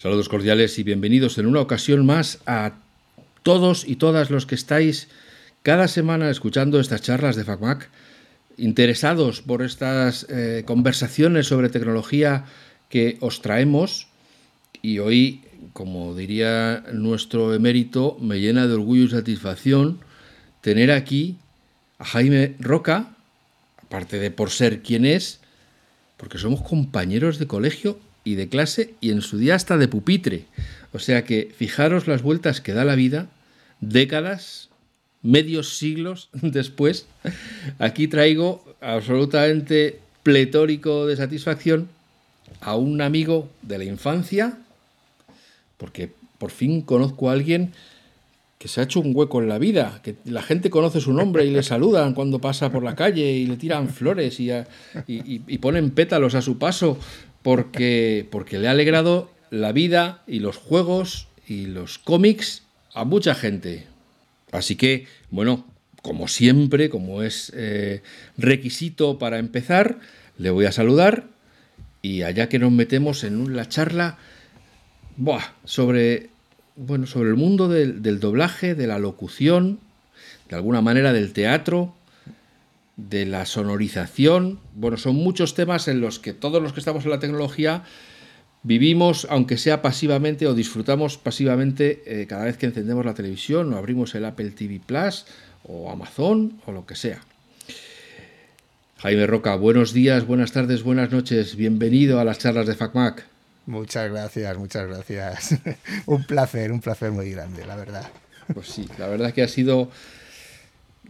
Saludos cordiales y bienvenidos en una ocasión más a todos y todas los que estáis cada semana escuchando estas charlas de FacMac, interesados por estas eh, conversaciones sobre tecnología que os traemos. Y hoy, como diría nuestro emérito, me llena de orgullo y satisfacción tener aquí a Jaime Roca, aparte de por ser quien es, porque somos compañeros de colegio y de clase y en su día hasta de pupitre. O sea que fijaros las vueltas que da la vida, décadas, medios siglos después. Aquí traigo absolutamente pletórico de satisfacción a un amigo de la infancia, porque por fin conozco a alguien que se ha hecho un hueco en la vida, que la gente conoce su nombre y le saludan cuando pasa por la calle y le tiran flores y, y ponen pétalos a su paso porque, porque le ha alegrado la vida y los juegos y los cómics a mucha gente. Así que, bueno, como siempre, como es eh, requisito para empezar, le voy a saludar y allá que nos metemos en la charla sobre, bueno, sobre el mundo del, del doblaje, de la locución, de alguna manera del teatro, de la sonorización. Bueno, son muchos temas en los que todos los que estamos en la tecnología vivimos, aunque sea pasivamente o disfrutamos pasivamente eh, cada vez que encendemos la televisión o abrimos el Apple TV Plus o Amazon o lo que sea. Jaime Roca, buenos días, buenas tardes, buenas noches. Bienvenido a las charlas de FacMac. Muchas gracias, muchas gracias. un placer, un placer muy grande, la verdad. Pues sí, la verdad que ha sido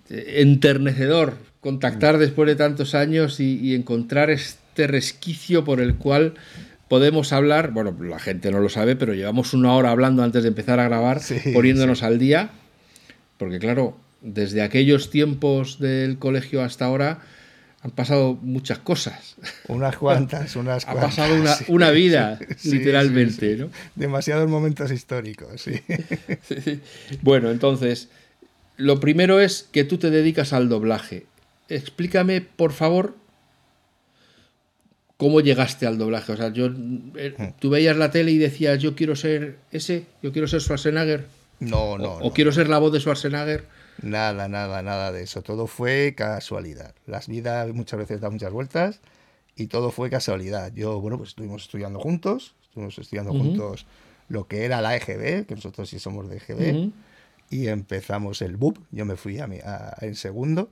enternecedor contactar mm. después de tantos años y, encontrar este resquicio por el cual podemos hablar, bueno, la gente no lo sabe, pero llevamos una hora hablando antes de empezar a grabar, poniéndonos al día, porque claro, desde aquellos tiempos del colegio hasta ahora han pasado muchas cosas. Unas cuantas, unas cuantas. Ha pasado una, vida, literalmente, ¿no? Demasiados momentos históricos, sí. Bueno, entonces, lo primero es que tú te dedicas al doblaje. Explícame, por favor, cómo llegaste al doblaje. O sea, yo, eh, hmm. tú veías la tele y decías, yo quiero ser ese, yo quiero ser Schwarzenegger. No, no. O, quiero ser la voz de Schwarzenegger. Nada, nada, nada de eso. Todo fue casualidad. Las vidas muchas veces dan muchas vueltas y todo fue casualidad. Yo, bueno, pues estuvimos estudiando juntos, estuvimos estudiando juntos lo que era la EGB, que nosotros sí somos de EGB y empezamos el BUP. Yo me fui a, mi, en segundo.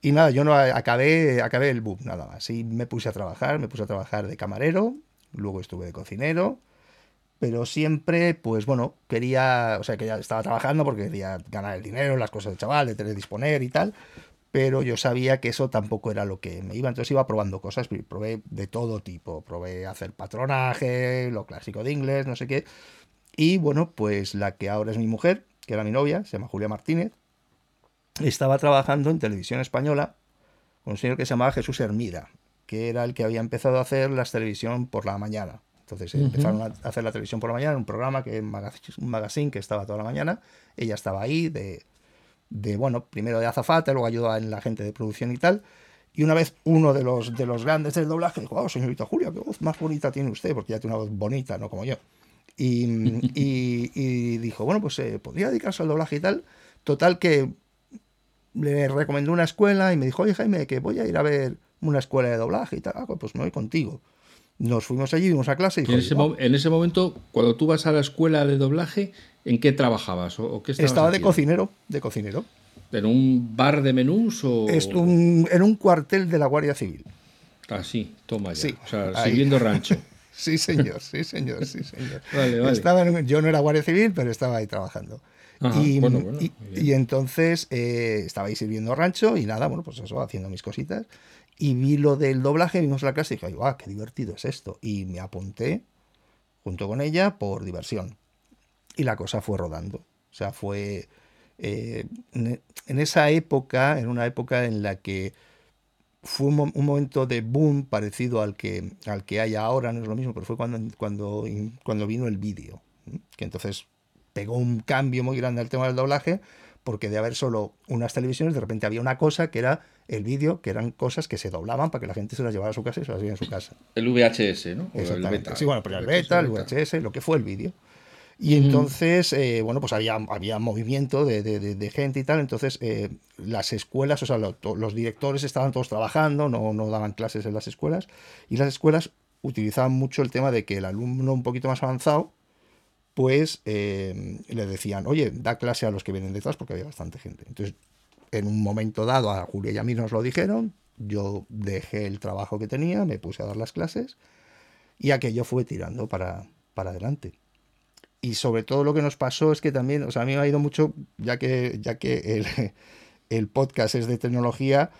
Y nada, yo no acabé, acabé el BUP nada más. Y me puse a trabajar, me puse a trabajar de camarero, luego estuve de cocinero, pero siempre, pues bueno, quería, o sea, que ya estaba trabajando porque quería ganar el dinero, las cosas del chaval, de tener disponer y tal, pero yo sabía que eso tampoco era lo que me iba, entonces iba probando cosas, probé de todo tipo, probé hacer patronaje, lo clásico de inglés, no sé qué, y bueno, pues la que ahora es mi mujer, que era mi novia, se llama Julia Martínez, estaba trabajando en televisión española con un señor que se llamaba Jesús Hermida, que era el que había empezado a hacer las televisión por la mañana. Entonces empezaron a hacer la televisión por la mañana, un programa, que un magazine que estaba toda la mañana. Ella estaba ahí de, de, bueno, primero de azafata, luego ayudaba en la gente de producción y tal. Y una vez uno de los, de los grandes del doblaje dijo, oh, señorita Julia, qué voz más bonita tiene usted, porque ya tiene una voz bonita, no como yo. Y, dijo, bueno, pues eh, podría dedicarse al doblaje y tal. Total que le recomendó una escuela y me dijo, oye Jaime, que voy a ir a ver una escuela de doblaje y tal. Ah, pues me voy contigo. Nos fuimos allí, vimos a clase y... en, ese en, ese momento, cuando tú vas a la escuela de doblaje, ¿en qué trabajabas? O, qué Estaba de cocinero, de cocinero. ¿En un bar de menús o...? en un cuartel de la Guardia Civil. Ah, sí, toma ya. o sea, sirviendo rancho. Sí, señor, sí, señor, sí, señor. Estaba yo no era guardia civil, pero estaba ahí trabajando. y, y, entonces eh, estaba ahí sirviendo rancho y nada, bueno, pues eso, haciendo mis cositas. Y vi lo del doblaje, vimos la clase y dije, ¡ah, qué divertido es esto! Y me apunté junto con ella por diversión. Y la cosa fue rodando. O sea, fue... Eh, en esa época, en una época en la que fue un, momento de boom parecido al que, al que hay ahora, no es lo mismo, pero fue cuando, cuando, cuando vino el vídeo, que entonces pegó un cambio muy grande al tema del doblaje, porque de haber solo unas televisiones, de repente había una cosa que era el vídeo, que eran cosas que se doblaban para que la gente se las llevara a su casa y se las viera en su casa. El VHS, ¿no? Exactamente. sí, bueno, pero el beta, el VHS, lo que fue el vídeo. Y entonces, eh, bueno, pues había, había movimiento de, de, gente y tal. Entonces, eh, las escuelas, o sea, los directores estaban todos trabajando, no, no daban clases en las escuelas. Y las escuelas utilizaban mucho el tema de que el alumno un poquito más avanzado pues eh, le decían, oye, da clase a los que vienen detrás porque había bastante gente. Entonces, en un momento dado, a Julia y a mí nos lo dijeron, yo dejé el trabajo que tenía, me puse a dar las clases y aquello fue tirando para, para adelante. Y sobre todo lo que nos pasó es que también, o sea, a mí me ha ido mucho, ya que, ya que el, el podcast es de tecnología,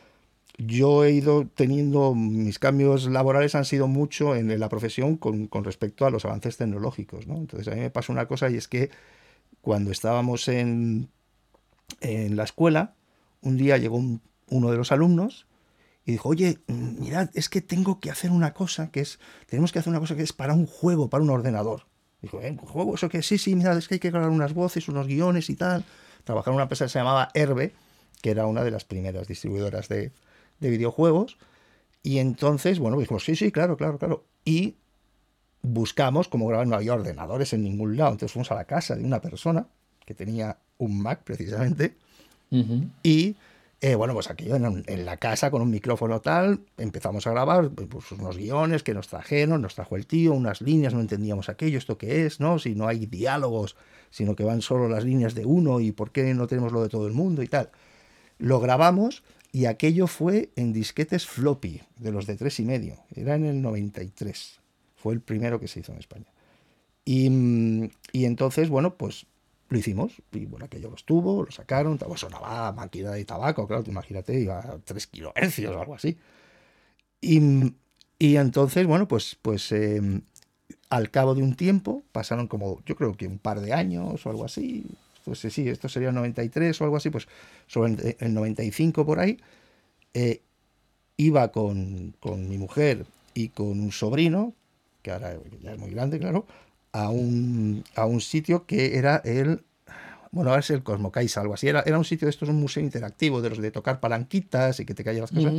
yo he ido teniendo, mis cambios laborales han sido mucho en la profesión con, respecto a los avances tecnológicos. ¿no? Entonces a mí me pasa una cosa y es que cuando estábamos en, en la escuela, un día llegó uno de los alumnos y dijo, oye, mirad, es que tengo que hacer una cosa que es, tenemos que hacer una cosa que es para un juego, para un ordenador. Dijo, ¿eh? ¿Un juego? ¿Eso que Sí, sí, mirad, es que hay que grabar unas voces, unos guiones y tal. Trabajar en una empresa que se llamaba Herbe, que era una de las primeras distribuidoras de, de videojuegos. Y entonces, bueno, dijimos, sí, sí, claro, claro, claro. Y buscamos, como grabar, no había ordenadores en ningún lado. Entonces fuimos a la casa de una persona que tenía un Mac precisamente. Y eh, bueno, pues aquí en, la casa con un micrófono tal, empezamos a grabar pues, unos guiones que nos trajeron, nos trajo el tío, unas líneas, no entendíamos aquello, esto qué es, ¿no? Si no hay diálogos, sino que van solo las líneas de uno y por qué no tenemos lo de todo el mundo y tal. Lo grabamos y aquello fue en disquetes floppy, de los de tres y medio. Era en el 93. Fue el primero que se hizo en España. Y, mm, y entonces, bueno, pues lo hicimos. Y bueno, aquello lo estuvo, lo sacaron. Pues sonaba máquina de tabaco, claro, imagínate, iba a 3 kilohercios o algo así. Y, y entonces, bueno, pues, pues em, al cabo de un tiempo, pasaron como, yo creo que un par de años o algo así, pues sí, esto sería el 93 o algo así, pues sobre el 95 por ahí, eh, iba con, mi mujer y con un sobrino, que ahora ya es muy grande, claro, a un, a un sitio que era el, bueno, ahora es el Cosmocais, algo así, era, era un sitio de estos, un museo interactivo, de los de tocar palanquitas y que te caían las cosas,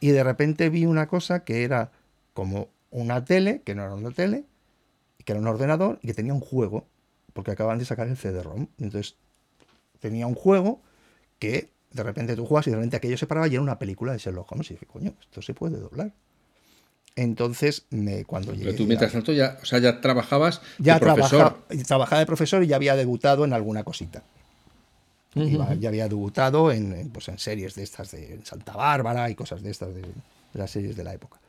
y de repente vi una cosa que era como una tele, que no era una tele, que era un ordenador y que tenía un juego porque acaban de sacar el CD-ROM. Entonces tenía un juego que de repente tú juegas y de repente aquello se paraba y era una película de Sherlock Holmes. Y dije, coño, esto se puede doblar. Entonces, me, cuando Pero tú mientras tanto ya, o sea, ya trabajabas ya de profesor. Trabajaba, de profesor y ya había debutado en alguna cosita. Ya había debutado en, pues, en series de estas de Santa Bárbara y cosas de estas de, las series de la época.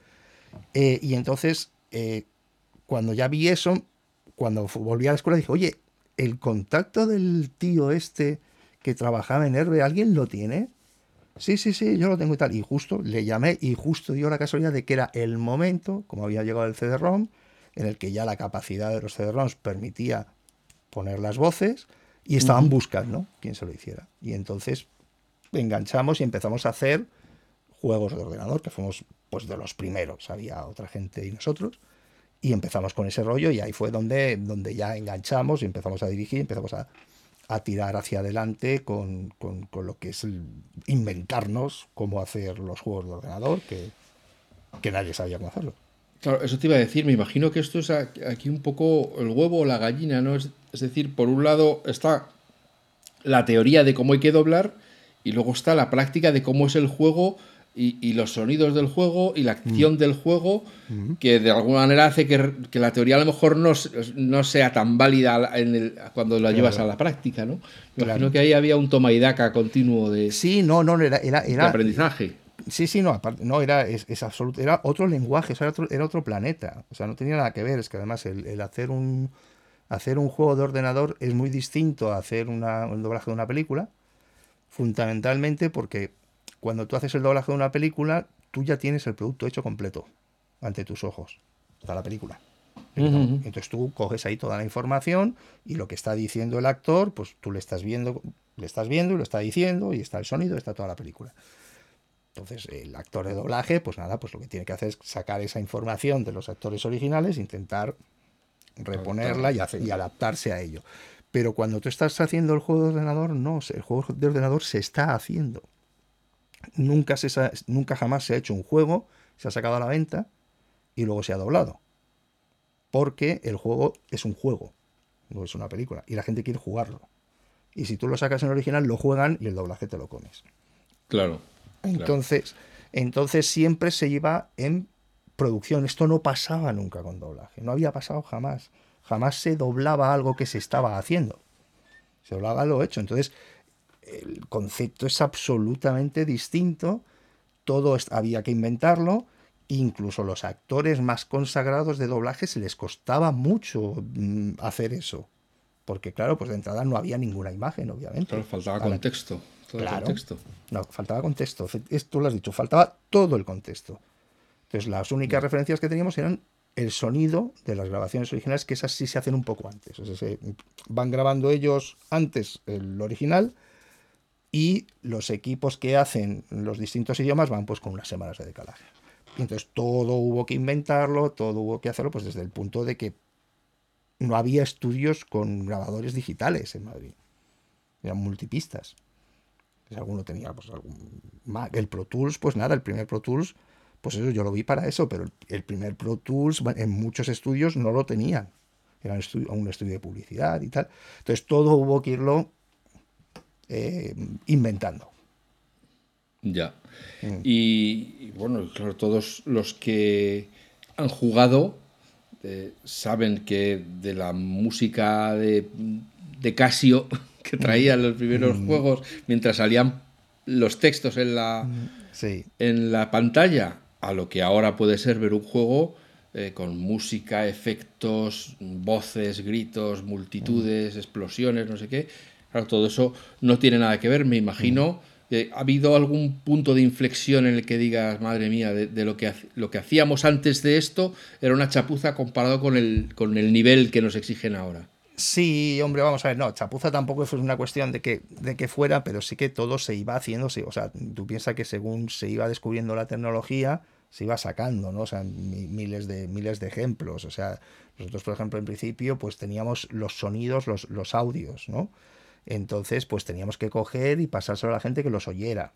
Eh, y entonces, eh, cuando ya vi eso, cuando volví a la escuela dije, oye, el contacto del tío este que trabajaba en Herbe, ¿alguien lo tiene? Sí, sí, sí, yo lo tengo y tal. Y justo le llamé y justo dio la casualidad de que era el momento, como había llegado el CD-ROM, en el que ya la capacidad de los CD-ROMs permitía poner las voces y estaban buscando quién se lo hiciera. Y entonces enganchamos y empezamos a hacer juegos de ordenador, que fuimos pues de los primeros, había otra gente y nosotros. Y empezamos con ese rollo y ahí fue donde, donde ya enganchamos y empezamos a dirigir, empezamos a, tirar hacia adelante con, lo que es inventarnos cómo hacer los juegos de ordenador, que, que nadie sabía cómo hacerlo. Claro, eso te iba a decir, me imagino que esto es aquí un poco el huevo o la gallina, ¿no? Es, es decir, por un lado está la teoría de cómo hay que doblar y luego está la práctica de cómo es el juego y, los sonidos del juego y la acción mm. del juego, mm. que de alguna manera hace que, la teoría a lo mejor no, no sea tan válida en el, cuando la llevas a la práctica, ¿no? Me imagino que ahí había un toma y daca continuo de, sí, no, no, era, era, aprendizaje. Sí, sí, no, no era, es, absoluto, era otro lenguaje, era, otro, era otro planeta, o sea, no tenía nada que ver, es que además el, hacer un hacer un juego de ordenador es muy distinto a hacer una, un doblaje de una película, fundamentalmente porque cuando tú haces el doblaje de una película, tú ya tienes el producto hecho completo ante tus ojos. Está la película. Entonces tú coges ahí toda la información y lo que está diciendo el actor, pues tú le estás viendo, le estás viendo y lo está diciendo y está el sonido, está toda la película. Entonces el actor de doblaje, pues nada, pues lo que tiene que hacer es sacar esa información de los actores originales, intentar reponerla y, y adaptarse a ello. Pero cuando tú estás haciendo el juego de ordenador, no, el juego de ordenador se está haciendo. Nunca, se, nunca jamás se ha hecho un juego, se ha sacado a la venta y luego se ha doblado. Porque el juego es un juego, no es una película, y la gente quiere jugarlo. Y si tú lo sacas en original, lo juegan y el doblaje te lo comes. Claro. Entonces, entonces siempre se iba en producción. Esto no pasaba nunca con doblaje. No había pasado jamás. Jamás se doblaba algo que se estaba haciendo. Se doblaba lo hecho. Entonces, el concepto es absolutamente distinto. Todo había que inventarlo. Incluso los actores más consagrados de doblaje se les costaba mucho mm, hacer eso. Porque, claro, pues de entrada no había ninguna imagen, obviamente. Claro, faltaba contexto. claro. Contexto. No, faltaba contexto. Esto lo has dicho, faltaba todo el contexto. Entonces, las únicas referencias que teníamos eran el sonido de las grabaciones originales, que esas sí se hacen un poco antes. O sea, se van grabando ellos antes el original y los equipos que hacen los distintos idiomas van pues con unas semanas de decalaje. Entonces todo hubo que inventarlo, todo hubo que hacerlo, pues desde el punto de que no había estudios con grabadores digitales en Madrid. Eran multipistas. Si alguno tenía pues, algún El Pro Tools, pues nada, el primer Pro Tools, pues eso yo lo vi para eso, pero el primer Pro Tools en muchos estudios no lo tenían. Era un estudio, un estudio de publicidad y tal. Entonces todo hubo que irlo eh, inventando. Ya. Mm. Y, bueno, claro, todos los que han jugado eh, saben que de la música de, Casio que traía los primeros mm. juegos mientras salían los textos en la, mm. en la pantalla a lo que ahora puede ser ver un juego eh, con música, efectos, voces, gritos, multitudes, mm. explosiones, no sé qué. Claro, todo eso no tiene nada que ver, me imagino eh, ¿Ha habido algún punto de inflexión en el que digas, madre mía, de, lo, que, lo que hacíamos antes de esto era una chapuza comparado con el, con el nivel que nos exigen ahora? Sí, hombre, vamos a ver, no, chapuza tampoco fue una cuestión de que, de que fuera, pero sí que todo se iba haciendo, o sea, tú piensas que según se iba descubriendo la tecnología, se iba sacando, ¿no? O sea, miles de, miles de ejemplos, o sea, nosotros, por ejemplo, en principio, pues teníamos los sonidos, los, los audios, ¿no? Entonces, pues teníamos que coger y pasárselo a la gente que los oyera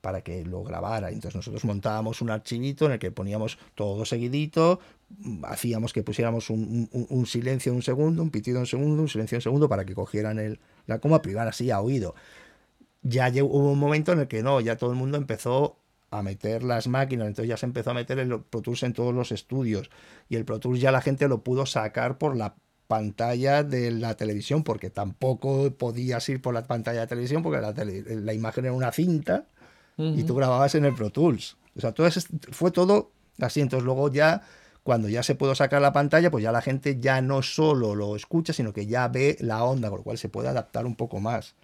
para que lo grabara. Entonces nosotros montábamos un archivito en el que poníamos todo seguidito, hacíamos que pusiéramos un, silencio un segundo, un pitido un segundo, un silencio un segundo para que cogieran el, la coma, pero iban así a oído. Ya hubo un momento en el que no, ya todo el mundo empezó a meter las máquinas, entonces ya se empezó a meter el Pro en todos los estudios y el Pro ya la gente lo pudo sacar por la pantalla de la televisión, porque tampoco podías ir por la pantalla de la televisión, porque la, imagen era una cinta y tú grababas en el Pro Tools. O sea, todo fue todo así. Entonces luego ya, cuando ya se pudo sacar la pantalla, pues ya la gente ya no solo lo escucha, sino que ya ve la onda, con lo cual se puede adaptar un poco más.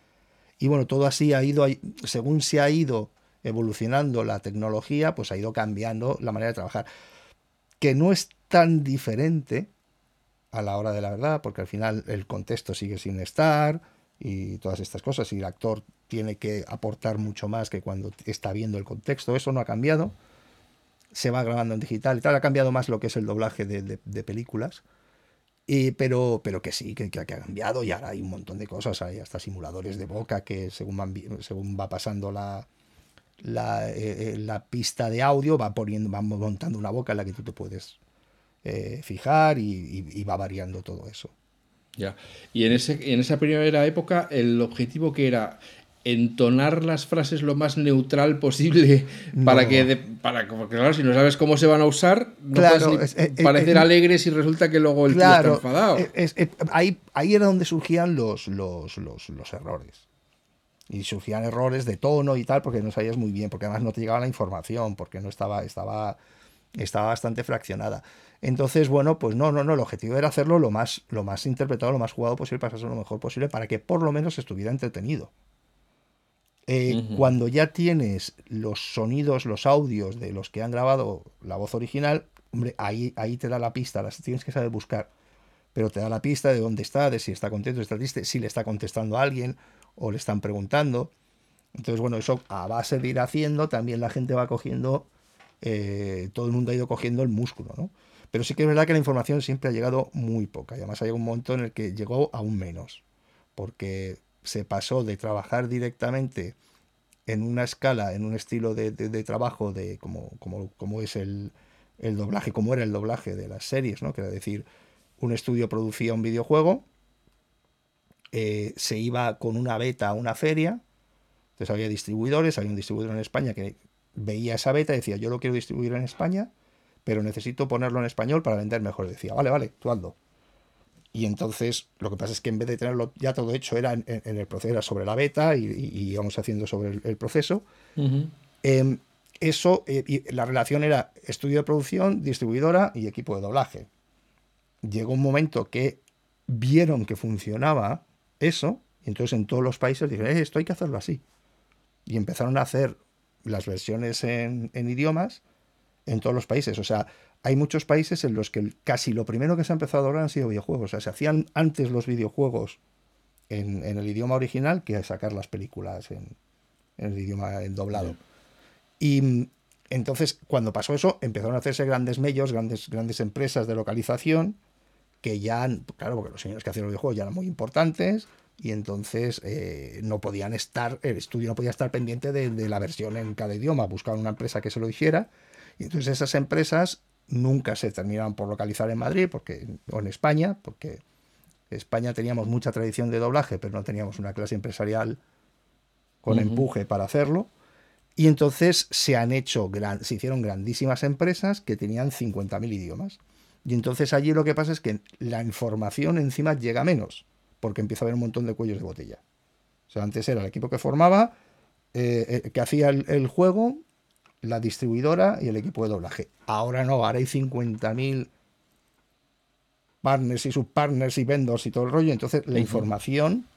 Y bueno, todo así ha ido, según se ha ido evolucionando la tecnología, pues ha ido cambiando la manera de trabajar. Que no es tan diferente a la hora de la verdad, porque al final el contexto sigue sin estar y todas estas cosas, y el actor tiene que aportar mucho más que cuando está viendo el contexto, eso no ha cambiado, se va grabando en digital y tal, ha cambiado más lo que es el doblaje de, películas, y, pero, pero que sí, que, que, ha cambiado y ahora hay un montón de cosas, hay hasta simuladores de boca que según, según va pasando la, eh, eh, la, pista de audio va poniendo, va montando una boca en la que tú te puedes eh, fijar y, va variando todo eso. Ya. Y en, ese, en esa primera época, el objetivo que era entonar las frases lo más neutral posible para que para porque claro si no sabes cómo se van a usar no claro, parecer alegres y resulta que luego el tío está enfadado ahí, ahí era donde surgían los, los, los, los, errores y surgían errores de tono y tal porque no sabías muy bien porque además no te llegaba la información porque no estaba estaba estaba bastante fraccionada entonces, bueno, pues no, no, no, el objetivo era hacerlo lo más, lo más interpretado, lo más jugado posible, para hacerlo lo mejor posible, para que por lo menos estuviera entretenido. Eh, cuando ya tienes los sonidos, los audios de los que han grabado la voz original, hombre, ahí, ahí te da la pista, las tienes que saber buscar, pero te da la pista de dónde está, de si está contento, está triste, si le está contestando a alguien o le están preguntando. Entonces, bueno, eso a base de ir haciendo, también la gente va cogiendo, eh, todo el mundo ha ido cogiendo el músculo, ¿no? Pero sí que es verdad que la información siempre ha llegado muy poca. Y además hay un momento en el que llegó aún menos. porque se pasó de trabajar directamente en una escala, en un estilo de, trabajo de como, es el, el, doblaje, como era el doblaje de las series, ¿no? Que era decir, un estudio producía un videojuego, eh, se iba con una beta a una feria, entonces había distribuidores, había un distribuidor en España que veía esa beta y decía, yo lo quiero distribuir en España, pero necesito ponerlo en español para vender mejor. Decía, vale, vale, tú hazlo. Y entonces lo que pasa es que en vez de tenerlo ya todo hecho, era en, el proceso, era sobre la beta y, íbamos haciendo sobre el, proceso. Em, eso, eh, la relación era estudio de producción, distribuidora y equipo de doblaje. Llegó un momento que vieron que funcionaba eso, y entonces en todos los países dijeron, eh, esto hay que hacerlo así. Y empezaron a hacer las versiones en, en idiomas en todos los países. O sea, hay muchos países en los que casi lo primero que se ha empezado a doblar han sido videojuegos. O sea, se hacían antes los videojuegos en, el idioma original que sacar las películas en, el idioma en doblado. Y mm, entonces, cuando pasó eso, empezaron a hacerse grandes medios, grandes, grandes empresas de localización, que ya, claro, porque los señores que hacían los videojuegos ya eran muy importantes, y entonces eh, no podían estar, el estudio no podía estar pendiente de, de, la versión en cada idioma, buscaban una empresa que se lo hiciera, y entonces esas empresas nunca se terminaron por localizar en Madrid porque, o en España, porque en España teníamos mucha tradición de doblaje, pero no teníamos una clase empresarial con empuje para hacerlo. Y entonces se han hecho, se hicieron grandísimas empresas que tenían 50.000 idiomas. Y entonces allí lo que pasa es que la información encima llega menos, porque empieza a haber un montón de cuellos de botella. O sea, antes era el equipo que formaba, eh, eh, que hacía el, juego, la distribuidora y el equipo de doblaje. Ahora no, ahora hay 50.000 partners y subpartners y vendors y todo el rollo, entonces la información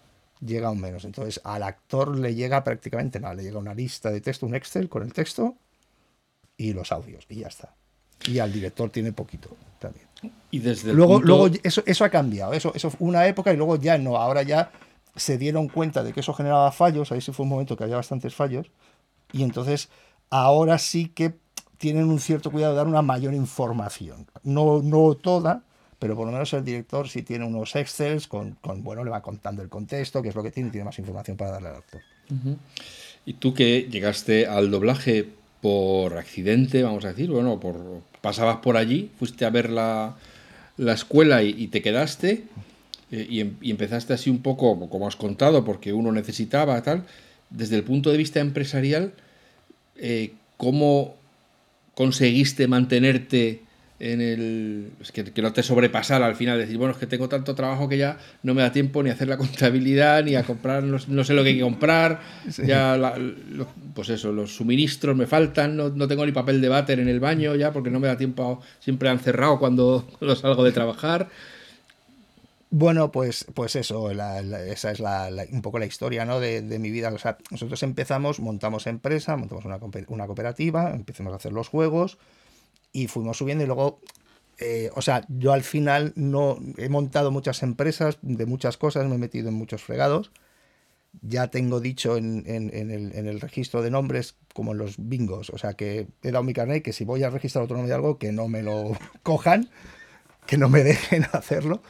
llega aún menos. Entonces al actor le llega prácticamente nada, le llega una lista de texto, un Excel con el texto y los audios y ya está. Y al director tiene poquito también. Y desde luego, luego eso, eso ha cambiado, eso, eso fue una época y luego ya no, ahora ya se dieron cuenta de que eso generaba fallos, ahí sí fue un momento que había bastantes fallos, y entonces ahora sí que tienen un cierto cuidado de dar una mayor información. No, no toda, pero por lo menos el director sí tiene unos excels con, con, bueno, le va contando el contexto, qué es lo que tiene, y tiene más información para darle al actor. Y tú que llegaste al doblaje por accidente, vamos a decir, bueno, por pasabas por allí, fuiste a ver la, la escuela y, te quedaste eh, y, em, y, empezaste así un poco, como has contado, porque uno necesitaba tal, desde el punto de vista empresarial, eh, ¿cómo conseguiste mantenerte en el. que, no te sobrepasara al final, decir, bueno, es que tengo tanto trabajo que ya no me da tiempo ni a hacer la contabilidad, ni a comprar, no, sé lo que hay que comprar, ya, pues eso, los suministros me faltan, no, tengo ni papel de váter en el baño ya porque no me da tiempo, siempre han cerrado cuando, cuando salgo de trabajar. Bueno, pues, pues eso, esa es un poco la historia ¿no? de, mi vida. O sea, nosotros empezamos, montamos empresa, montamos una, una, cooperativa, empezamos a hacer los juegos y fuimos subiendo y luego, eh, o sea, yo al final no he montado muchas empresas de muchas cosas, me he metido en muchos fregados. Ya tengo dicho en, en, el, en el, registro de nombres como en los bingos, o sea que he dado mi carnet que si voy a registrar otro nombre de algo, que no me lo cojan, que no me dejen hacerlo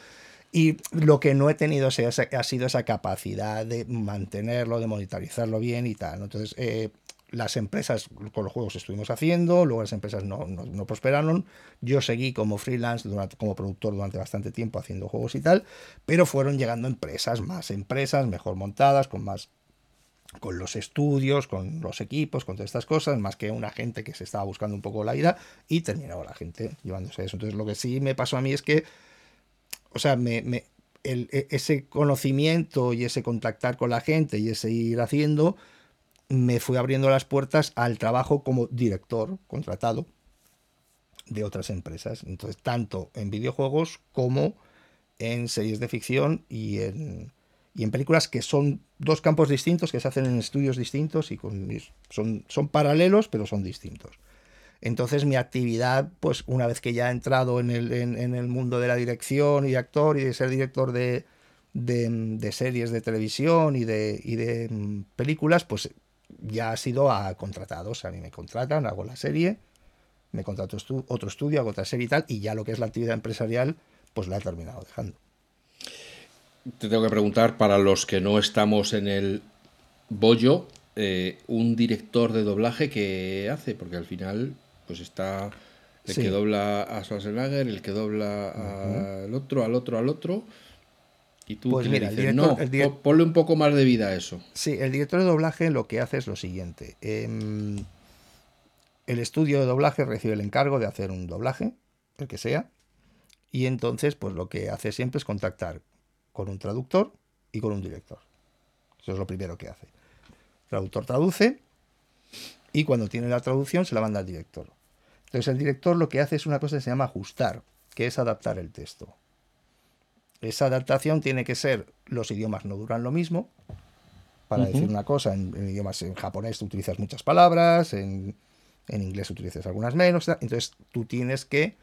y lo que no he tenido ha sido esa capacidad de mantenerlo, de monitorizarlo bien y tal. Entonces, eh, las empresas con los juegos estuvimos haciendo, luego las empresas no, no, prosperaron. Yo seguí como freelance, durante, como productor durante bastante tiempo haciendo juegos y tal, pero fueron llegando empresas, más empresas, mejor montadas, con más con los estudios, con los equipos, con todas estas cosas, más que una gente que se estaba buscando un poco la ida y terminaba la gente llevándose eso. Entonces lo que sí me pasó a mí es que o sea, me, me, e, ese conocimiento y ese contactar con la gente y ese ir haciendo, me fue abriendo las puertas al trabajo como director contratado de otras empresas. Entonces, tanto en videojuegos como en series de ficción y en, y en películas que son dos campos distintos, que se hacen en estudios distintos y son, son paralelos, pero son distintos. Entonces mi actividad, pues una vez que ya he entrado en el, en, el mundo de la dirección y de actor y de ser director de, de, series de televisión y de, y de mm, películas, pues ya ha sido a contratados. A mí me contratan, hago la serie, me contrato otro estudio, hago otra serie y tal, y ya lo que es la actividad empresarial, pues la he terminado dejando. te tengo que preguntar, para los que no estamos en el bollo, eh, un director de doblaje que hace, porque al final, pues está el que dobla a Schwarzenegger, el que dobla al otro, al otro, al otro. Y tú pues mira, dices, no, ponle un poco más de vida a eso. Sí, el director de doblaje lo que hace es lo siguiente. Em, el estudio de doblaje recibe el encargo de hacer un doblaje, el que sea, y entonces, pues lo que hace siempre es contactar con un traductor y con un director. Eso es lo primero que hace. El traductor traduce y cuando tiene la traducción se la manda al director. Entonces el director lo que hace es una cosa que se llama ajustar, que es adaptar el texto. Esa adaptación tiene que ser, los idiomas no duran lo mismo. Para decir una cosa, en, idiomas en japonés tú utilizas muchas palabras, en, en inglés utilizas algunas menos. Entonces tú tienes que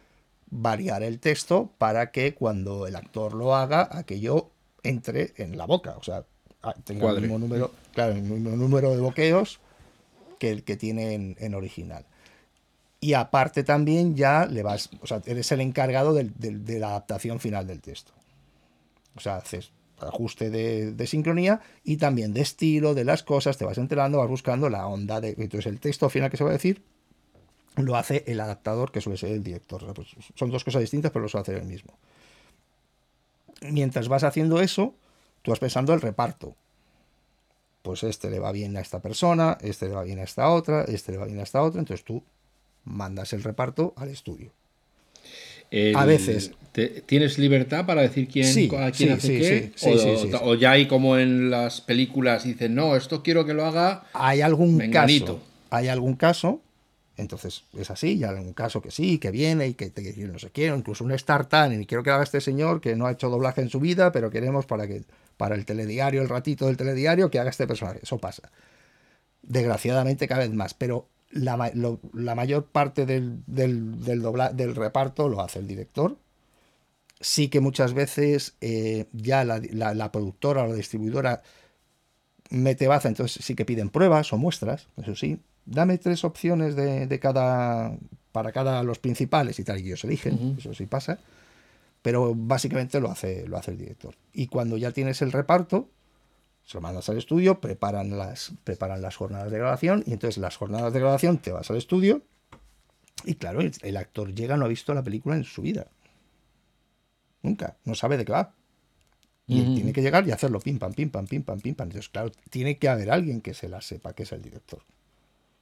variar el texto para que cuando el actor lo haga, aquello entre en la boca, o sea, ah, tenga el mismo número, claro, el mismo número de boqueos que el que tiene en, original. Y aparte también ya le vas, o sea, eres el encargado de la adaptación final del texto. O sea, haces ajuste de, sincronía y también de estilo, de las cosas, te vas enterando, vas buscando la onda de... Entonces el texto final que se va a decir lo hace el adaptador, que suele ser el director. Pues, son dos cosas distintas, pero lo suele hacer el mismo. Mientras vas haciendo eso, tú vas pensando el reparto. Pues este le va bien a esta persona, este le va bien a esta otra, este le va bien a esta otra, entonces tú mandas el reparto al estudio. A veces. ¿Tienes libertad para decir quién, a quién hace qué? o, ya hay como en las películas dicen, no, esto quiero que lo haga. Hay algún caso. Hay algún caso entonces es así, y hay un caso que sí, que viene y que, no sé qué, incluso un startup, y quiero que haga este señor que no ha hecho doblaje en su vida, pero queremos para que para el telediario, el ratito del telediario, que haga este personaje. Eso pasa. Desgraciadamente cada vez más, pero la, mayor parte del, del, del reparto lo hace el director. Sí que muchas veces eh, ya la, la, productora o la distribuidora mete baza, entonces sí que piden pruebas o muestras, eso sí, dame tres opciones de, cada, para cada los principales y tal, y ellos eligen, eso sí pasa, pero básicamente lo hace, lo hace el director. Y cuando ya tienes el reparto, se lo mandas al estudio, preparan las, preparan las jornadas de grabación, y entonces las jornadas de grabación te vas al estudio, y claro, el, actor llega, no ha visto la película en su vida. Nunca, no sabe de qué va. Y él tiene que llegar y hacerlo pim pam, pim pam, pim pam, pim pam. Entonces, claro, tiene que haber alguien que se la sepa, que es el director.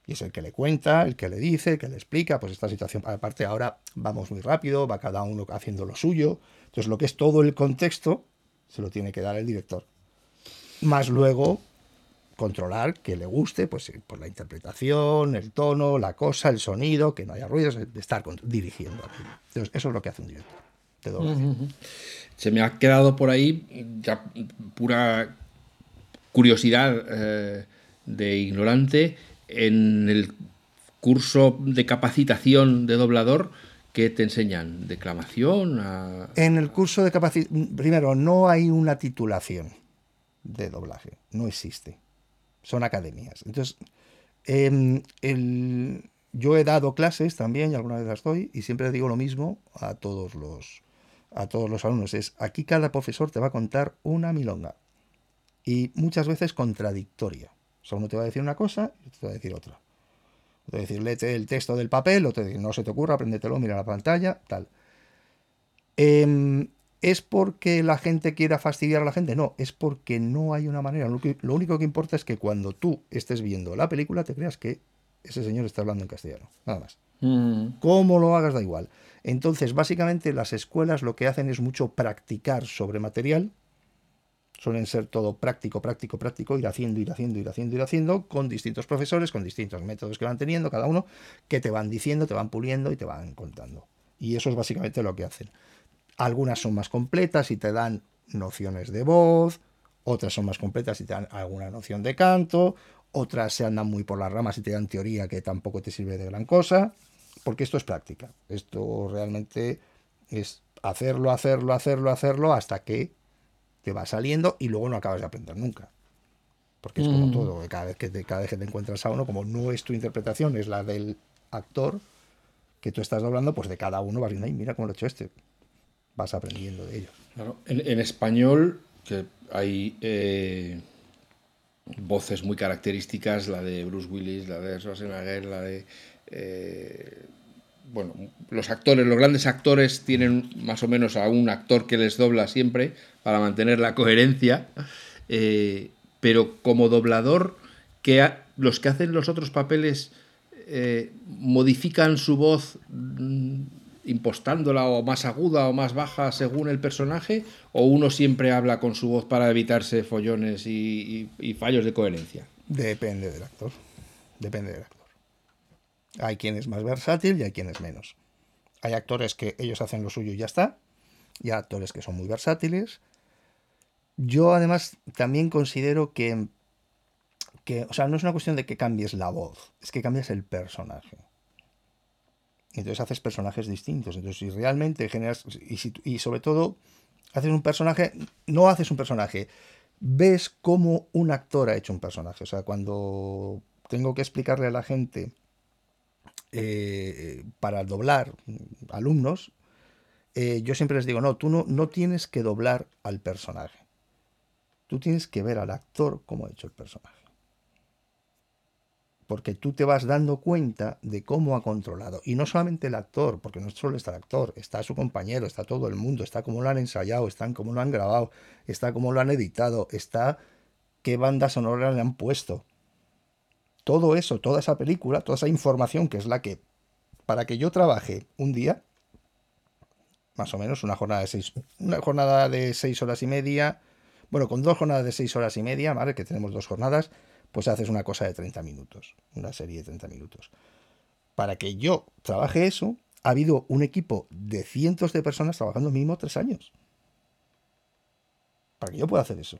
Y es el que le cuenta, el que le dice, el que le explica, pues esta situación, aparte ahora vamos muy rápido, va cada uno haciendo lo suyo. Entonces lo que es todo el contexto se lo tiene que dar el director. Más luego controlar que le guste, pues por pues la interpretación, el tono, la cosa, el sonido, que no haya ruidos, de estar dirigiendo. Entonces eso es lo que hace un director. Se me ha quedado por ahí ya pura curiosidad eh, de ignorante en el curso de capacitación de doblador, ¿qué te enseñan? ¿Declamación? En el curso de capacitación, primero, no hay una titulación de doblaje, no existe. Son academias. Entonces, em, yo he dado clases también, y alguna vez las doy, y siempre digo lo mismo a todos los, a todos los alumnos. Es, aquí cada profesor te va a contar una milonga. Y muchas veces contradictoria. O sea, uno te va a decir una cosa y otro te va a decir otra. Te va a decir, léete el texto del papel, o te dice, no se te ocurra, apréndetelo, mira la pantalla, tal. Em, ¿Es porque la gente quiera fastidiar a la gente? No, es porque no hay una manera. Lo, único que importa es que cuando tú estés viendo la película te creas que ese señor está hablando en castellano. Nada más. Mm. Cómo lo hagas da igual. Entonces, básicamente las escuelas lo que hacen es mucho practicar sobre material suelen ser todo práctico, práctico, práctico, ir haciendo, ir haciendo, ir haciendo, ir haciendo, con distintos profesores, con distintos métodos que van teniendo cada uno, que te van diciendo, te van puliendo y te van contando. Y eso es básicamente lo que hacen. Algunas son más completas y te dan nociones de voz, otras son más completas y te dan alguna noción de canto, otras se andan muy por las ramas y te dan teoría que tampoco te sirve de gran cosa, porque esto es práctica. Esto realmente es hacerlo, hacerlo, hacerlo, hacerlo hasta que te va saliendo y luego no acabas de aprender nunca. Porque es como mm. todo, cada vez, que te, cada vez que te encuentras a uno, como no es tu interpretación, es la del actor que tú estás doblando, pues de cada uno vas viendo, ay, mira cómo lo ha hecho este. Vas aprendiendo de ellos. Claro. En, español que hay eh, voces muy características, la de Bruce Willis, la de Schwarzenegger, la de... Eh, bueno, los actores, los grandes actores tienen más o menos a un actor que les dobla siempre para mantener la coherencia, eh, pero como doblador, que los que hacen los otros papeles modifican su voz mm, impostándola o más aguda o más baja según el personaje, o uno siempre habla con su voz para evitarse follones y, fallos de coherencia? Depende del actor. Depende del actor. Hay quien es más versátil y hay quien es menos. Hay actores que ellos hacen lo suyo y ya está. Y hay actores que son muy versátiles. Yo además también considero que, que, o sea, no es una cuestión de que cambies la voz, es que cambias el personaje. Entonces haces personajes distintos. Entonces, si realmente generas. Y, sobre todo, haces un personaje. No haces un personaje. Ves cómo un actor ha hecho un personaje. O sea, cuando tengo que explicarle a la gente eh, para doblar alumnos, eh, yo siempre les digo: no, tú no, no tienes que doblar al personaje. Tú tienes que ver al actor cómo ha hecho el personaje porque tú te vas dando cuenta de cómo ha controlado. Y no solamente el actor, porque no solo está el actor, está su compañero, está todo el mundo, está cómo lo han ensayado, está cómo lo han grabado, está cómo lo han editado, está qué banda sonora le han puesto. Todo eso, toda esa película, toda esa información que es la que, para que yo trabaje un día, más o menos una jornada de seis, una jornada de seis horas y media, bueno, con dos jornadas de seis horas y media, ¿vale? Que tenemos dos jornadas, pues haces una cosa de 30 minutos, una serie de 30 minutos. Para que yo trabaje eso, ha habido un equipo de cientos de personas trabajando mínimo tres años. Para que yo pueda hacer eso.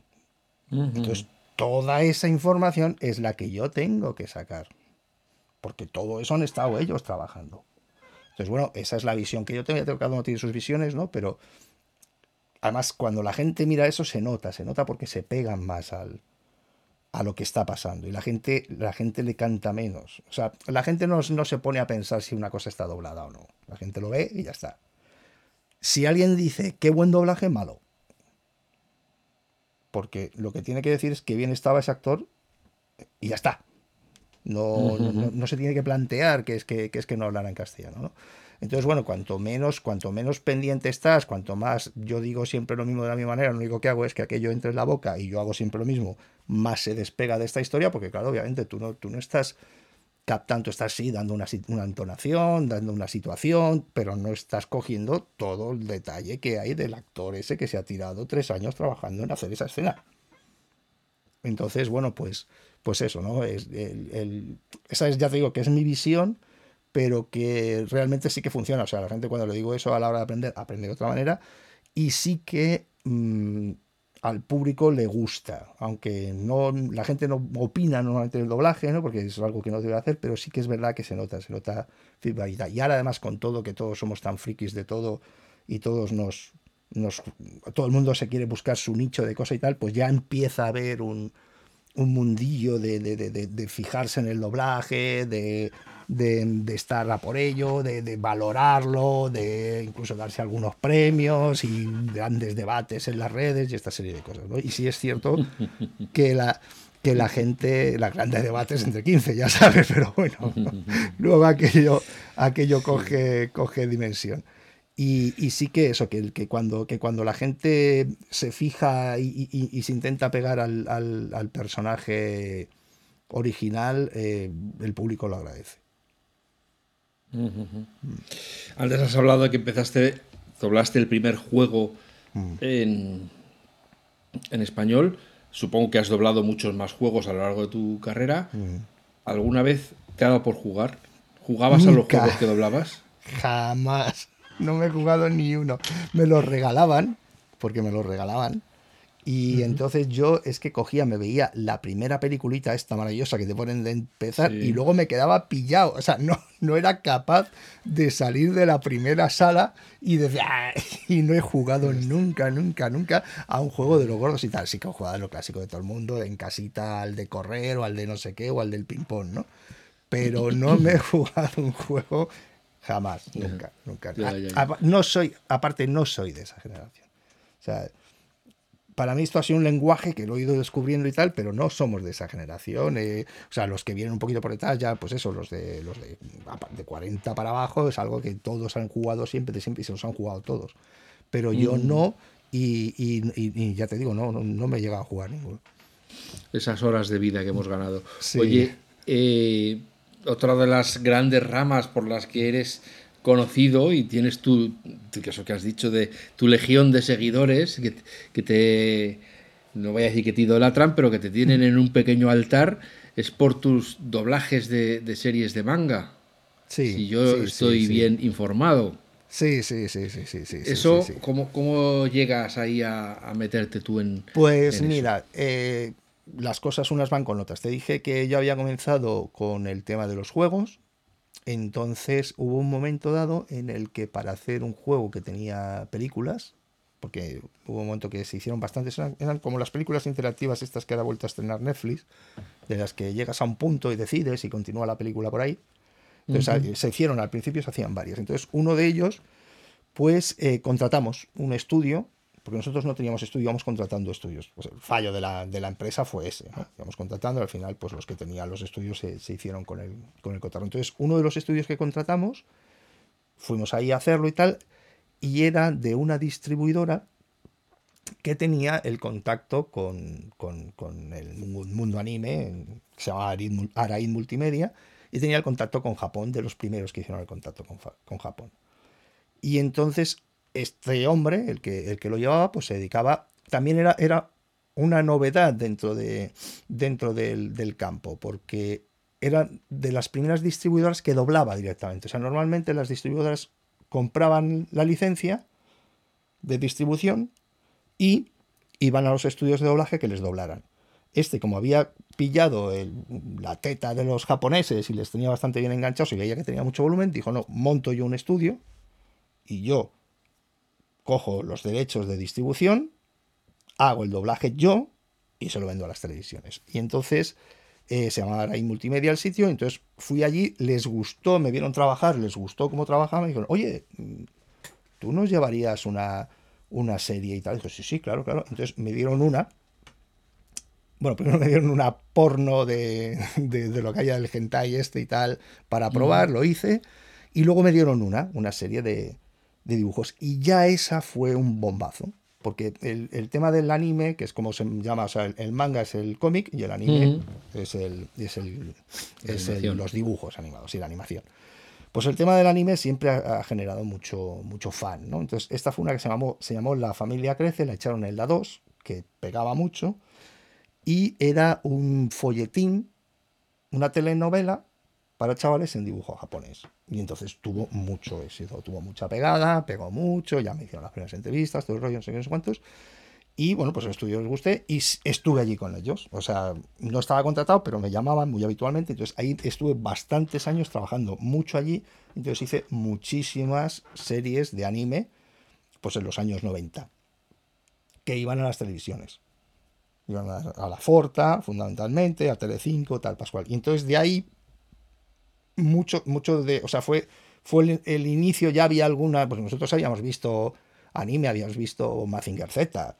Entonces, toda esa información es la que yo tengo que sacar. Porque todo eso han estado ellos trabajando. Entonces, bueno, esa es la visión que yo tengo. Cada uno tiene sus visiones, ¿no? Pero además, cuando la gente mira eso, se nota, se nota porque se pegan más al, a lo que está pasando y la gente, la gente le canta menos. O sea, la gente no, no se pone a pensar si una cosa está doblada o no. La gente lo ve y ya está. Si alguien dice qué buen doblaje, malo. Porque lo que tiene que decir es que bien estaba ese actor y ya está. No, no, se tiene que plantear que es que, que, es que no hablara en castellano. ¿no? Entonces, bueno, cuanto menos, cuanto menos pendiente estás, cuanto más yo digo siempre lo mismo de la misma manera, lo único que hago es que aquello entre en la boca y yo hago siempre lo mismo, más se despega de esta historia, porque claro, obviamente tú no, tú no estás captando, estás sí dando una, una entonación, dando una situación, pero no estás cogiendo todo el detalle que hay del actor ese que se ha tirado tres años trabajando en hacer esa escena. Entonces, bueno, pues, pues eso, ¿no? Es el, esa es, ya te digo, que es mi visión pero que realmente sí que funciona. O sea, la gente cuando le digo eso a la hora de aprender, aprende de otra manera y sí que mm, al público le gusta, aunque no la gente no opina normalmente del doblaje, ¿no? porque es algo que no debe hacer, pero sí que es verdad que se nota, se nota feedback. Y ahora además con todo, que todos somos tan frikis de todo y todos nos, nos todo el mundo se quiere buscar su nicho de cosa y tal, pues ya empieza a haber un, un mundillo de, de, de, de fijarse en el doblaje, de de, estar a por ello, de, valorarlo, de incluso darse algunos premios y grandes debates en las redes y esta serie de cosas. Y sí es cierto que la, que la gente, las grandes debates entre 15, ya sabes, pero bueno, luego aquello, aquello coge, coge dimensión. Y, sí que eso, que, que, cuando, que cuando la gente se fija y, se intenta pegar al, al, personaje original, eh, el público lo agradece. Antes has hablado de que empezaste, doblaste el primer juego mm. en, en, español. Supongo que has doblado muchos más juegos a lo largo de tu carrera. Mm. ¿Alguna vez te ha dado por jugar? ¿Jugabas a los juegos que doblabas? Jamás. No me he jugado ni uno. Me los regalaban, porque me los regalaban. Y entonces yo es que cogía, me veía la primera peliculita esta maravillosa que te ponen de empezar y luego me quedaba pillado. O sea, no, no era capaz de salir de la primera sala y decir, y no he jugado nunca, nunca, nunca a un juego de los gordos y tal. Sí que he jugado a lo clásico de todo el mundo, en casita al de correr o al de no sé qué o al del ping-pong, ¿no? Pero no me he jugado un juego jamás, nunca, nunca. no soy, aparte no soy de esa generación. O sea, para mí esto ha sido un lenguaje que lo he ido descubriendo y tal, pero no somos de esa generación. Eh, o sea, los que vienen un poquito por detrás, ya, pues eso, los de los de, de 40 para abajo, es algo que todos han jugado siempre, de siempre y se los han jugado todos. Pero yo Mm. no, y, y- y- y ya te digo, no, no, no me llega a jugar ninguno. Esas horas de vida que hemos ganado. Sí. Oye, eh, otra de las grandes ramas por las que eres conocido y tienes tu, que eso que has dicho de tu legión de seguidores que, que te, no voy a decir que te idolatran, pero que te tienen en un pequeño altar, es por tus doblajes de, de series de manga. Sí. si yo sí, estoy sí. bien informado. Sí, sí, sí, sí, sí, sí. Eso. ¿cómo, cómo llegas ahí a, a meterte tú en...? Pues en mira, eh, las cosas unas van con otras. Te dije que yo había comenzado con el tema de los juegos. Entonces hubo un momento dado en el que para hacer un juego que tenía películas, porque hubo un momento que se hicieron bastantes, eran, eran como las películas interactivas estas que ahora ha vuelto a estrenar Netflix, de las que llegas a un punto y decides y continúa la película por ahí. Entonces se hicieron, al principio se hacían varias. Entonces uno de ellos, pues eh, contratamos un estudio, porque nosotros no teníamos estudio, íbamos contratando estudios. Pues el fallo de la, de la empresa fue ese. Íbamos contratando, al final pues los que tenían los estudios se, se hicieron con el, con el cotarro. Entonces uno de los estudios que contratamos, fuimos ahí a hacerlo y tal, y era de una distribuidora que tenía el contacto con, con- con el mu- mundo anime, que se llamaba Araid Mul- Araid Multimedia, y tenía el contacto con Japón, de los primeros que hicieron el contacto con, con Japón. Y entonces este hombre, el que, el que lo llevaba, pues se dedicaba, también era, era una novedad dentro, de, dentro del, del campo, porque era de las primeras distribuidoras que doblaba directamente. O sea, normalmente las distribuidoras compraban la licencia de distribución y iban a los estudios de doblaje que les doblaran. Este, como había pillado la teta de los japoneses y les tenía bastante bien enganchados y veía que tenía mucho volumen, dijo, no, monto yo un estudio y yo cojo los derechos de distribución, hago el doblaje yo y se lo vendo a las televisiones. Y entonces eh, se llamaba Araí Multimedia el sitio, entonces fui allí, les gustó, me vieron trabajar, les gustó cómo trabajaba, me dijeron, oye, mm, ¿tú nos llevarías una, una serie y tal? Dijo, sí, sí, claro, claro. Entonces me dieron una. Bueno, primero me dieron una porno de, de, de lo que haya del hentai este y tal para probar, lo hice. Y luego me dieron una, una serie de, de dibujos. Y ya esa fue un bombazo. Porque el, el tema del anime, que es como se llama, o sea, el, el manga es el cómic y el anime es, el, es, el, es el- los dibujos animados y la animación. Pues el tema del anime siempre ha, ha generado mucho, mucho fan, ¿no? Entonces, esta fue una que se llamó, se llamó La familia crece, la echaron en la 2, que pegaba mucho, y era un folletín, una telenovela para chavales en dibujo japonés. Y entonces tuvo mucho éxito, tuvo mucha pegada, pegó mucho, ya me hicieron las primeras entrevistas, todo el rollo, no sé qué, no sé cuántos. Y bueno, pues el estudio les gusté y estuve allí con ellos. O sea, no estaba contratado, pero me llamaban muy habitualmente. Entonces ahí estuve bastantes años trabajando mucho allí. Entonces hice muchísimas series de anime, pues en los años 90, que iban a las televisiones. Iban a, a la Forta, fundamentalmente, a Telecinco, tal, Pascual. Y entonces de ahí, mucho, mucho de. O sea, fue, fue el, el inicio, ya había alguna. Pues nosotros habíamos visto anime, habíamos visto Mazinger Z.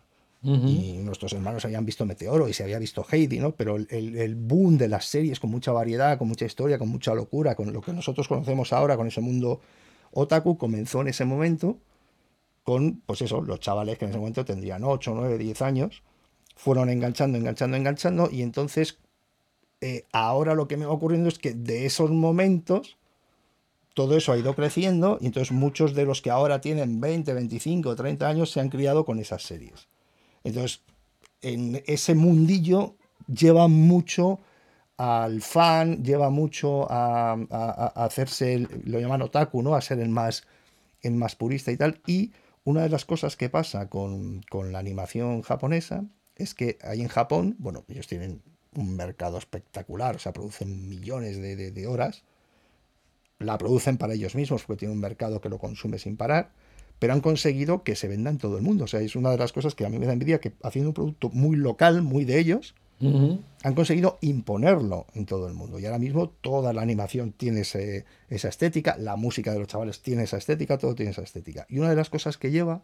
Y nuestros hermanos habían visto Meteoro y se había visto Heidi, ¿no? Pero el, el- el boom de las series con mucha variedad, con mucha historia, con mucha locura, con lo que nosotros conocemos ahora, con ese mundo otaku, comenzó en ese momento con, pues eso, los chavales que en ese momento tendrían 8, 9, 10 años, fueron enganchando, enganchando, enganchando, y entonces eh, ahora lo que me va ocurriendo es que de esos momentos todo eso ha ido creciendo y entonces muchos de los que ahora tienen 20, 25, 30 años se han criado con esas series. Entonces, en ese mundillo lleva mucho al fan, lleva mucho a, hacerse, lo llaman otaku, ¿no? A ser el más, el más purista y tal. Y una de las cosas que pasa con, con la animación japonesa es que ahí en Japón, bueno, ellos tienen un mercado espectacular, o sea, producen millones de, de- de horas, la producen para ellos mismos porque tienen un mercado que lo consume sin parar, pero han conseguido que se venda en todo el mundo. O sea, es una de las cosas que a mí me da envidia, que haciendo un producto muy local, muy de ellos, han conseguido imponerlo en todo el mundo. Y ahora mismo toda la animación tiene ese- esa estética, la música de los chavales tiene esa estética, todo tiene esa estética. Y una de las cosas que lleva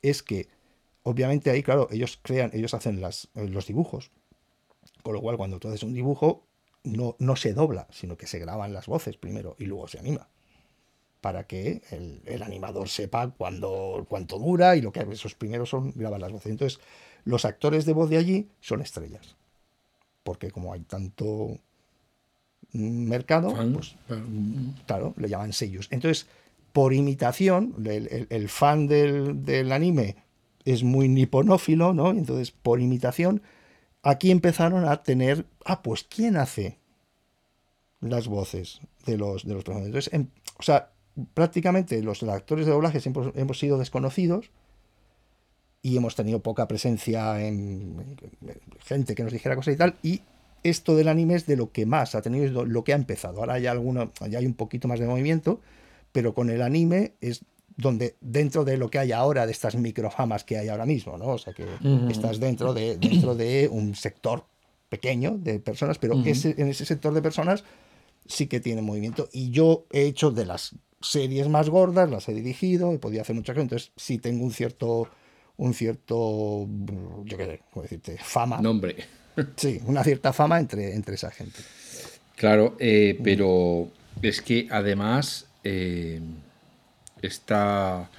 es que obviamente ahí, claro, ellos crean, ellos hacen las, eh, los dibujos. Con lo cual, cuando tú haces un dibujo, no, no se dobla, sino que se graban las voces primero y luego se anima. Para que el, animador sepa cuándo, cuánto dura y lo que esos primeros son grabar las voces. Entonces, los actores de voz de allí son estrellas. Porque como hay tanto mercado, pues claro, le llaman sellos. Entonces, por imitación, el, fan del, del, anime es muy niponófilo, ¿no? Entonces, por imitación, aquí empezaron a tener, ah, pues, ¿quién hace las voces de los, de los personajes? Entonces, em, o sea, prácticamente los actores de doblaje siempre hemos sido desconocidos y hemos tenido poca presencia en, gente que nos dijera cosas y tal, y esto del anime es de lo que más ha tenido, lo que ha empezado. Ahora hay alguno, ya hay un poquito más de movimiento, pero con el anime es donde dentro de lo que hay ahora, de estas microfamas que hay ahora mismo, ¿no? O sea que estás dentro de, dentro de un sector pequeño de personas, pero en ese sector de personas sí que tiene movimiento. Y yo he hecho de las series más gordas, las he dirigido, he podido hacer muchas cosas, entonces sí tengo un cierto, un cierto, yo qué sé, ¿cómo decirte? Fama. Nombre. Sí, una cierta fama entre, entre esa gente. Claro, eh, pero es que además eh, esta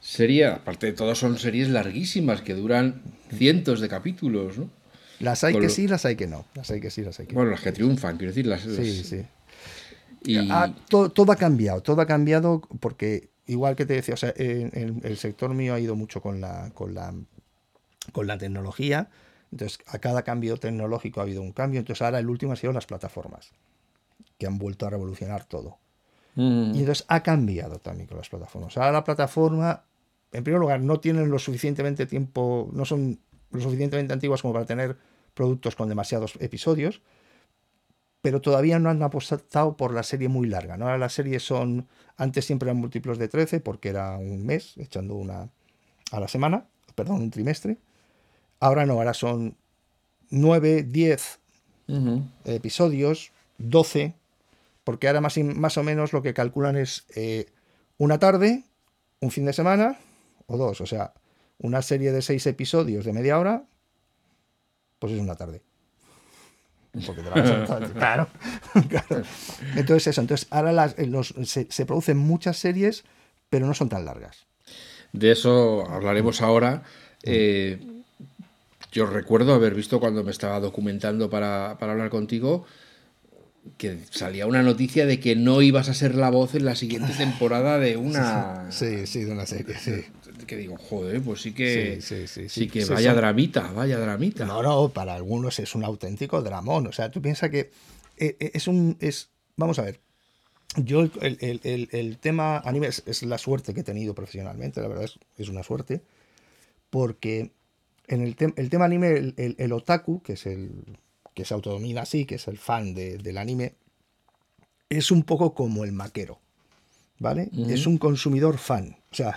serie, aparte de todo, son series larguísimas que duran cientos de capítulos, ¿no? Las hay que sí, las hay que no. Las hay que sí, las hay que Bueno, las que triunfan, quiero decir, las. Sí, sí. Y... Ah, todo, ha cambiado, todo ha cambiado porque, igual que te decía, o sea, el sector mío ha ido mucho con la, con la, con la tecnología. Entonces, a cada cambio tecnológico ha habido un cambio. Entonces, ahora el último ha sido las plataformas, que han vuelto a revolucionar todo. Mm. Y entonces ha cambiado también con las plataformas. Ahora la plataforma, en primer lugar, no tienen lo suficientemente tiempo, no son lo suficientemente antiguas como para tener productos con demasiados episodios, pero todavía no han apostado por la serie muy larga. ¿no? Ahora las series son, antes siempre eran múltiplos de 13 porque era un mes, echando una a la semana, perdón, un trimestre. Ahora no, ahora son 9, 10 episodios, 12 porque ahora más, más o menos lo que calculan es eh, una tarde, un fin de semana o dos. O sea, una serie de seis episodios de media hora, pues es una tarde. Porque te la claro, Entonces eso, entonces ahora se, producen muchas series, pero no son tan largas. De eso hablaremos ahora. Eh, yo recuerdo haber visto cuando me estaba documentando para, para hablar contigo que salía una noticia de que no ibas a ser la voz en la siguiente temporada de una. Sí, sí, de una serie, sí. Que digo, joder, pues sí que. Sí, sí, sí. que vaya dramita, vaya dramita. No, no, para algunos es un auténtico dramón. O sea, tú piensas que eh, eh, es un. es Vamos a ver. Yo, el, tema anime es, la suerte que he tenido profesionalmente, la verdad es, es una suerte. Porque en el, el tema anime, el otaku, que es el que se autodomina así, que es el fan del anime, es un poco como el maquero, ¿vale? Es un consumidor fan, o sea,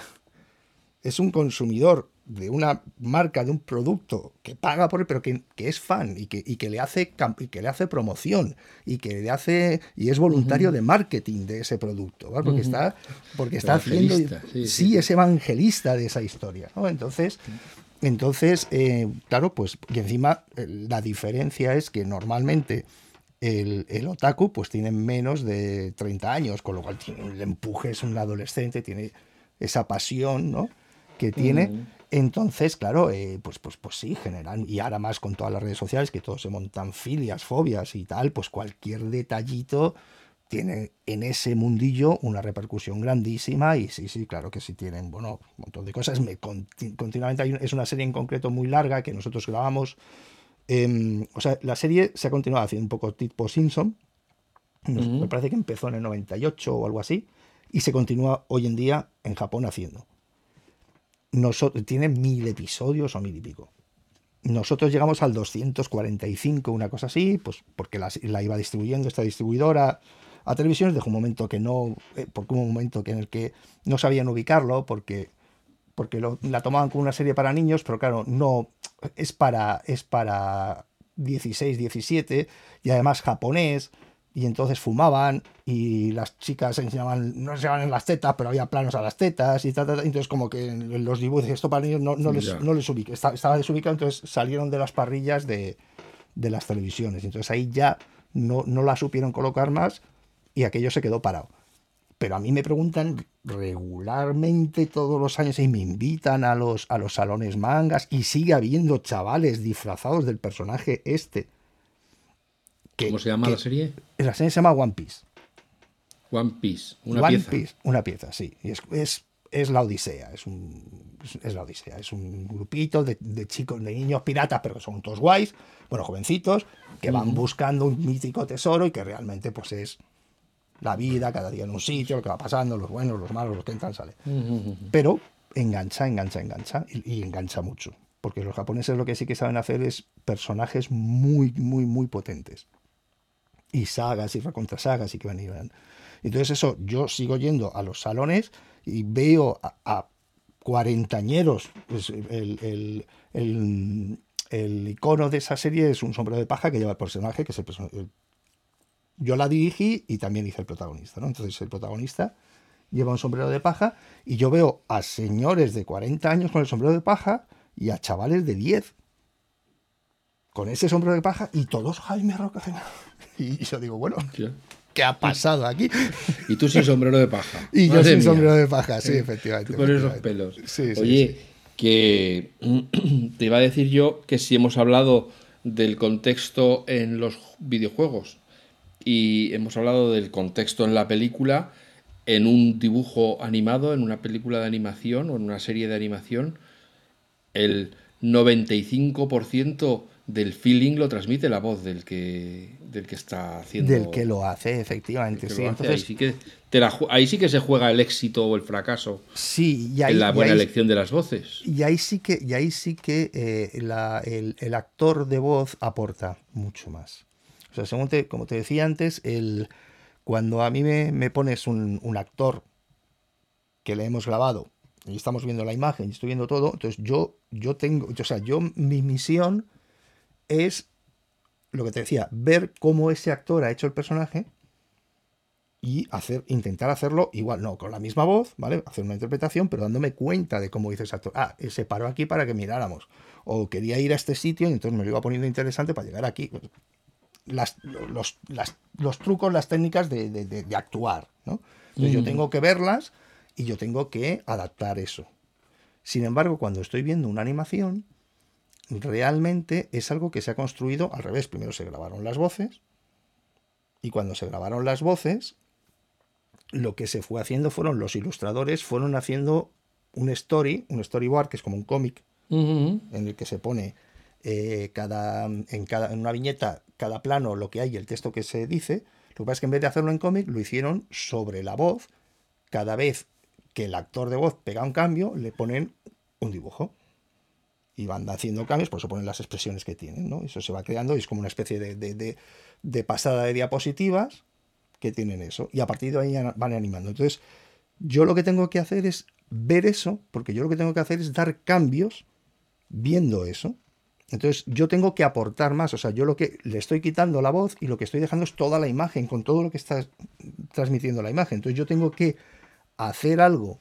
es un consumidor de una marca, de un producto que paga por él, pero que, es fan y que, que, le hace, que le hace promoción y que le hace y es voluntario de marketing de ese producto, ¿vale? porque está, porque está haciendo, sí, es evangelista de esa historia, ¿no? Entonces, entonces, eh, claro, pues, y encima eh, la diferencia es que normalmente el, otaku pues tiene menos de 30 años, con lo cual tiene el empuje, es un adolescente, tiene esa pasión, ¿no? Que tiene. Entonces, claro, eh, pues, pues, pues sí, generan, y ahora más con todas las redes sociales, que todos se montan filias, fobias y tal, pues cualquier detallito tiene en ese mundillo una repercusión grandísima y sí, sí, claro que sí tienen, bueno, un montón de cosas. Me, continuamente hay, es una serie en concreto muy larga que nosotros grabamos. Em, o sea, la serie se ha continuado haciendo un poco tipo Simpson. Me parece que empezó en el 98 o algo así. Y se continúa hoy en día en Japón haciendo. Nosotros, tiene mil episodios o mil y pico. Nosotros llegamos al 245, una cosa así, pues porque la, la iba distribuyendo esta distribuidora a televisiones dejó un momento que no, eh, porque hubo un momento que en el que no sabían ubicarlo porque, porque la tomaban como una serie para niños, pero claro, no, es para, es para 16, 17 y además japonés. y entonces fumaban y las chicas enseñaban, no enseñaban las tetas, pero había planos a las tetas y tal, entonces como que en los dibujos esto para niños no, no les, no les ubica, estaba desubicado, entonces salieron de las parrillas de, de las televisiones, entonces ahí ya no, no la supieron colocar más y aquello se quedó parado. Pero a mí me preguntan regularmente todos los años y me invitan a los, a los salones mangas y sigue habiendo chavales disfrazados del personaje este. ¿Cómo se llama la serie? La serie se llama One Piece. One Piece, una One pieza. Piece, una pieza, sí. Y es, es, es la Odisea, es, un, es la Odisea. Es un grupito de, de, chicos, de niños piratas, pero que son todos guays, bueno, jovencitos, que van buscando un mítico tesoro y que realmente pues es la vida, cada día en un sitio, lo que va pasando, los buenos, los malos, los que entran, sale. Pero engancha, engancha, engancha y, y, engancha mucho. Porque los japoneses lo que sí que saben hacer es personajes muy, muy, muy potentes. Y sagas y recontrasagas y que van y van. Entonces eso, yo sigo yendo a los salones y veo a, a cuarentañeros. Pues el, el, el, el, icono de esa serie es un sombrero de paja que lleva el personaje, que es el, el yo la dirigí y también hice el protagonista, ¿no? Entonces el protagonista lleva un sombrero de paja y yo veo a señores de 40 años con el sombrero de paja y a chavales de 10 con ese sombrero de paja y todos Jaime Roca. Y yo digo, bueno, ¿qué ha pasado aquí? Y tú sin sombrero de paja. Y yo sin mía. sombrero de paja, sí, efectivamente. Tú con esos pelos. Sí, sí, Oye, sí. que te iba a decir yo que si hemos hablado del contexto en los videojuegos y hemos hablado del contexto en la película, en un dibujo animado, en una película de animación o en una serie de animación, el 95% del feeling lo transmite la voz del que, del que está haciendo. Del que lo hace, efectivamente. que Sí, lo hace. entonces, ahí, sí que te la ju- ahí sí que se juega el éxito o el fracaso sí, y ahí, en la y buena ahí- elección de las voces. y ahí sí que, y ahí sí que eh, la- el, el actor de voz aporta mucho más. O sea, según te- como te decía antes, el, cuando a mí me, me pones un, un actor que le hemos grabado y estamos viendo la imagen y estoy viendo todo, entonces yo, yo tengo, o sea, yo mi misión es lo que te decía, ver cómo ese actor ha hecho el personaje y hacer, intentar hacerlo igual, no con la misma voz, ¿vale? Hacer una interpretación, pero dándome cuenta de cómo hizo ese actor. Ah, se paró aquí para que miráramos. O quería ir a este sitio y entonces me lo iba poniendo interesante para llegar aquí. Las, los, las- los trucos, las técnicas de, de- de- de actuar, ¿no? Entonces yo tengo que verlas y yo tengo que adaptar eso. Sin embargo, cuando estoy viendo una animación, realmente es algo que se ha construido al revés. Primero se grabaron las voces y cuando se grabaron las voces, lo que se fue haciendo fueron los ilustradores fueron haciendo un story, un storyboard que es como un cómic en el que se pone eh, cada, en, cada, en una viñeta cada plano lo que hay y el texto que se dice. Lo que pasa es que en vez de hacerlo en cómic, lo hicieron sobre la voz. Cada vez que el actor de voz pega un cambio, le ponen un dibujo. Y van haciendo cambios, por eso ponen las expresiones que tienen, ¿no? Eso se va creando y es como una especie de, de- de- de pasada de diapositivas que tienen eso. Y a partir de ahí van animando. Entonces, yo lo que tengo que hacer es ver eso, porque yo lo que tengo que hacer es dar cambios viendo eso. Entonces yo tengo que aportar más, o sea, yo lo que le estoy quitando la voz y lo que estoy dejando es toda la imagen, con todo lo que está transmitiendo la imagen. Entonces yo tengo que hacer algo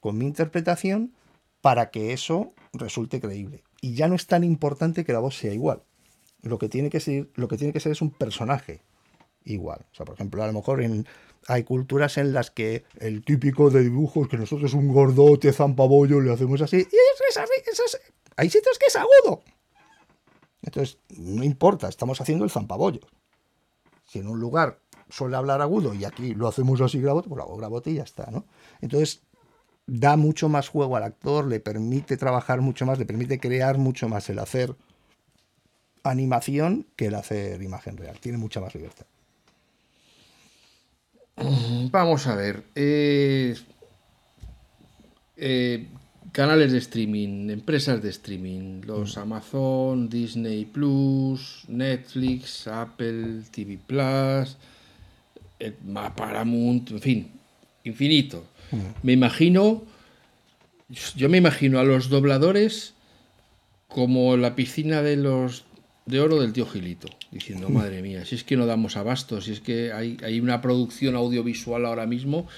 con mi interpretación para que eso resulte creíble. Y ya no es tan importante que la voz sea igual. Lo que tiene que ser, lo que tiene que ser es un personaje igual. O sea, por ejemplo, a lo mejor en, hay culturas en las que el típico de dibujos que nosotros un gordote zampabollo le hacemos así, y es es- hay sitios que es agudo. Entonces, no importa, estamos haciendo el zampabollo. Si en un lugar suele hablar agudo y aquí lo hacemos así grabote, pues lo hago y ya está, ¿no? Entonces, da mucho más juego al actor, le permite trabajar mucho más, le permite crear mucho más el hacer animación que el hacer imagen real. Tiene mucha más libertad. Vamos a ver. eh, eh, canales de streaming, empresas de streaming, los Amazon, Disney Plus, Netflix, Apple TV Plus, eh, Paramount, en fin, infinito. Me imagino, yo me imagino a los dobladores como la piscina de los de oro del tío Gilito, diciendo, madre mía, si es que no damos abasto, si es que hay, hay una producción audiovisual ahora mismo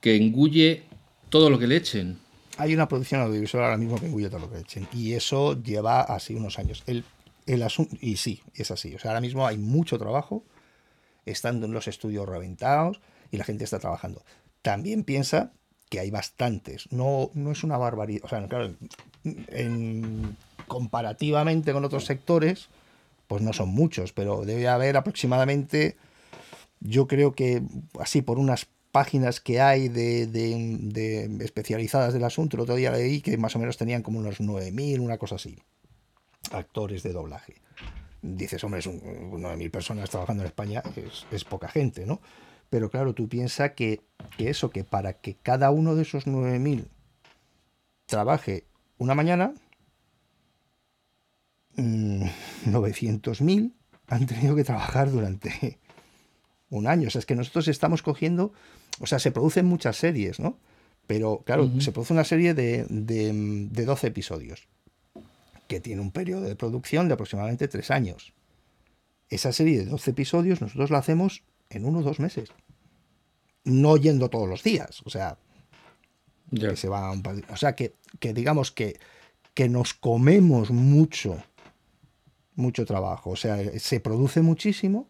que engulle todo lo que le echen. Hay una producción audiovisual ahora mismo que engulle todo lo que echen. Y eso lleva así unos años. El, el asunto, y sí, es así. O sea, ahora mismo hay mucho trabajo, estando en los estudios reventados y la gente está trabajando. También piensa que hay bastantes. No, no es una barbaridad. O sea, claro, en, comparativamente con otros sectores, pues no son muchos, pero debe haber aproximadamente, yo creo que así por unas páginas que hay de, de, especializadas del asunto, el otro día leí que más o menos tenían como unos 9.000, una cosa así, actores de doblaje. Dices, hombre, es un, 9.000 personas trabajando en España, es, poca gente, ¿no? Pero claro, tú piensas que, que eso, que para que cada uno de esos 9.000 trabaje una mañana, 900.000 mm, han tenido que trabajar durante un año. O sea, es que nosotros estamos cogiendo, o sea, se producen muchas series, ¿no? Pero claro, se produce una serie de, de, 12 episodios, que tiene un periodo de producción de aproximadamente 3 años. Esa serie de 12 episodios nosotros la hacemos en uno o dos meses. No yendo todos los días. O sea, que se va o sea que, que digamos que, que nos comemos mucho mucho trabajo. O sea, se produce muchísimo,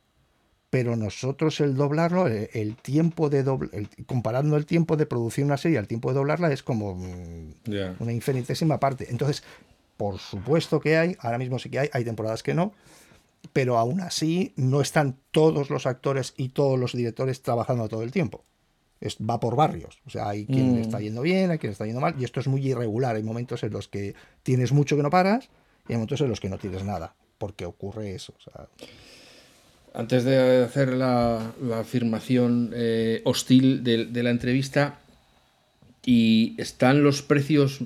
pero nosotros el doblarlo, el, tiempo de doble, comparando el tiempo de producir una serie al tiempo de doblarla es como mm, una infinitésima parte. Entonces, por supuesto que hay, ahora mismo sí que hay, hay temporadas que no, pero aún así no están todos los actores y todos los directores trabajando todo el tiempo. Es, va por barrios. O sea, hay quien mm. está yendo bien, hay quien está yendo mal, y esto es muy irregular. Hay momentos en los que tienes mucho que no paras y hay momentos en los que no tienes nada porque ocurre eso. Antes de hacer la, afirmación eh, hostil de, la entrevista, ¿y están los precios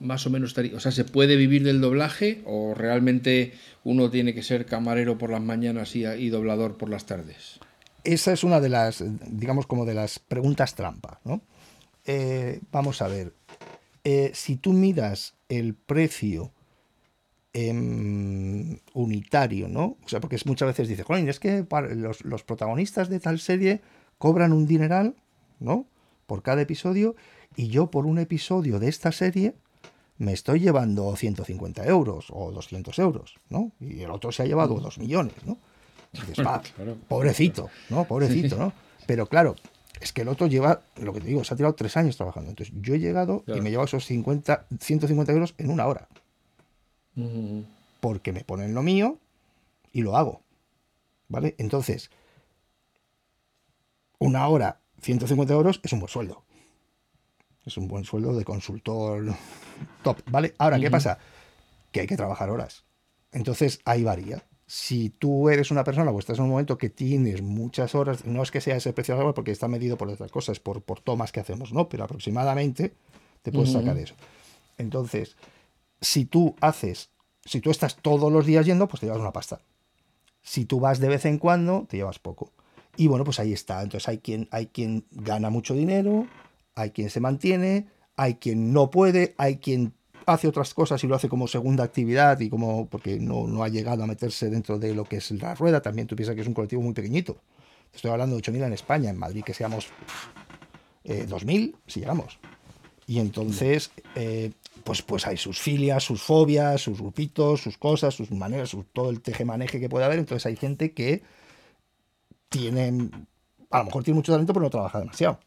más o menos... O sea, ¿se puede vivir del doblaje o realmente uno tiene que ser camarero por las mañanas y, doblador por las tardes? Esa es una de las, digamos, como de las preguntas trampa, ¿no? Eh, vamos a ver, eh, si tú miras el precio Em, unitario, ¿no? O sea, porque muchas veces dice, es que los, los, protagonistas de tal serie cobran un dineral, ¿no? Por cada episodio, y yo por un episodio de esta serie me estoy llevando 150 euros o 200 euros, ¿no? Y el otro se ha llevado 2 millones, ¿no? dices, pobrecito, ¿no? Pobrecito, ¿no? Pero claro, es que el otro lleva, lo que te digo, se ha tirado tres años trabajando. Entonces yo he llegado y me llevo esos 50, 150 euros en una hora porque me ponen lo mío y lo hago. ¿Vale? Entonces, una hora, 150 euros es un buen sueldo. Es un buen sueldo de consultor top, ¿vale? Ahora, ¿qué pasa? Que hay que trabajar horas. Entonces, ahí varía. Si tú eres una persona o estás en un momento que tienes muchas horas, no es que sea ese precio de porque está medido por otras cosas, por, por tomas que hacemos, ¿no? Pero aproximadamente te puedes sacar eso. Entonces, si tú haces, si tú estás todos los días yendo, pues te llevas una pasta. Si tú vas de vez en cuando, te llevas poco. Y bueno, pues ahí está. Entonces hay quien, hay quien gana mucho dinero, hay quien se mantiene, hay quien no puede, hay quien hace otras cosas y lo hace como segunda actividad y como porque no, no ha llegado a meterse dentro de lo que es la rueda. También tú piensas que es un colectivo muy pequeñito. Estoy hablando de 8.000 en España, en Madrid que seamos 2.000, eh, si llegamos. Y entonces, eh, pues, pues hay sus filias, sus fobias, sus grupitos, sus cosas, sus maneras, todo el tejemaneje que puede haber. Entonces hay gente que tiene, a lo mejor tiene mucho talento, pero no trabaja demasiado.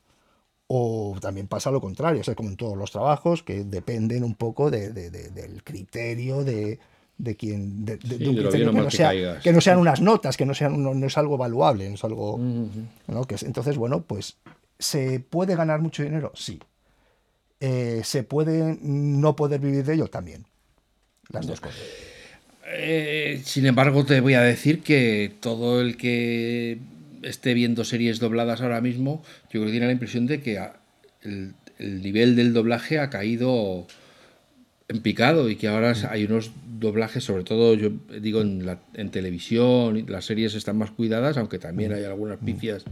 O también pasa lo contrario, o sea, como en todos los trabajos, que dependen un poco de, del criterio de, de quien de, un criterio que, no sea, que, no sean unas notas, que no sean no, es algo evaluable, no es algo ¿no? que entonces bueno, pues se puede ganar mucho dinero, sí, eh, ¿se puede no poder vivir de ello? También. Las dos cosas. Eh, sin embargo, te voy a decir que todo el que esté viendo series dobladas ahora mismo, yo creo que tiene la impresión de que el, nivel del doblaje ha caído en picado y que ahora mm. hay unos doblajes, sobre todo yo digo en, la, en televisión, las series están más cuidadas, aunque también mm. hay algunas mm. pifias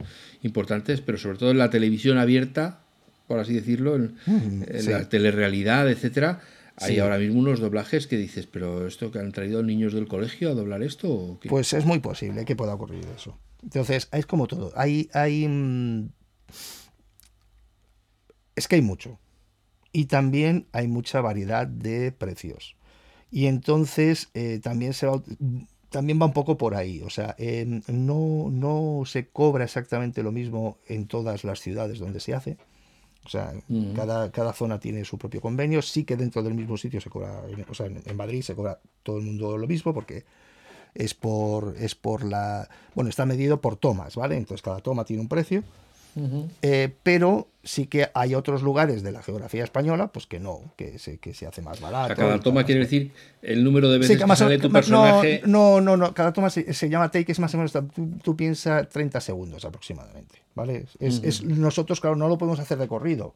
importantes, pero sobre todo en la televisión abierta por así decirlo, en, la telerrealidad, etcétera, Hay ahora mismo unos doblajes que dices, pero esto que han traído niños del colegio a doblar esto. ¿o qué? Pues es muy posible que pueda ocurrir eso. Entonces, es como todo. Hay, hay, mm, es que hay mucho. Y también hay mucha variedad de precios. Y entonces eh, también, se va, también va un poco por ahí. O sea, em, no, no se cobra exactamente lo mismo en todas las ciudades donde se hace. O sea, cada, cada zona tiene su propio convenio. Sí que dentro del mismo sitio se cobra, o sea, en, en Madrid se cobra todo el mundo lo mismo porque es por, es por la... Bueno, está medido por tomas, ¿vale? Entonces cada toma tiene un precio. Eh, pero sí que hay otros lugares de la geografía española pues que no, que se, que se hace más barato. cada toma quiere decir el número de veces que sale tu personaje. No, no, no, cada toma se, llama take, es más o menos, tú, piensas 30 segundos aproximadamente, ¿vale? Es, es, nosotros, claro, no lo podemos hacer de corrido.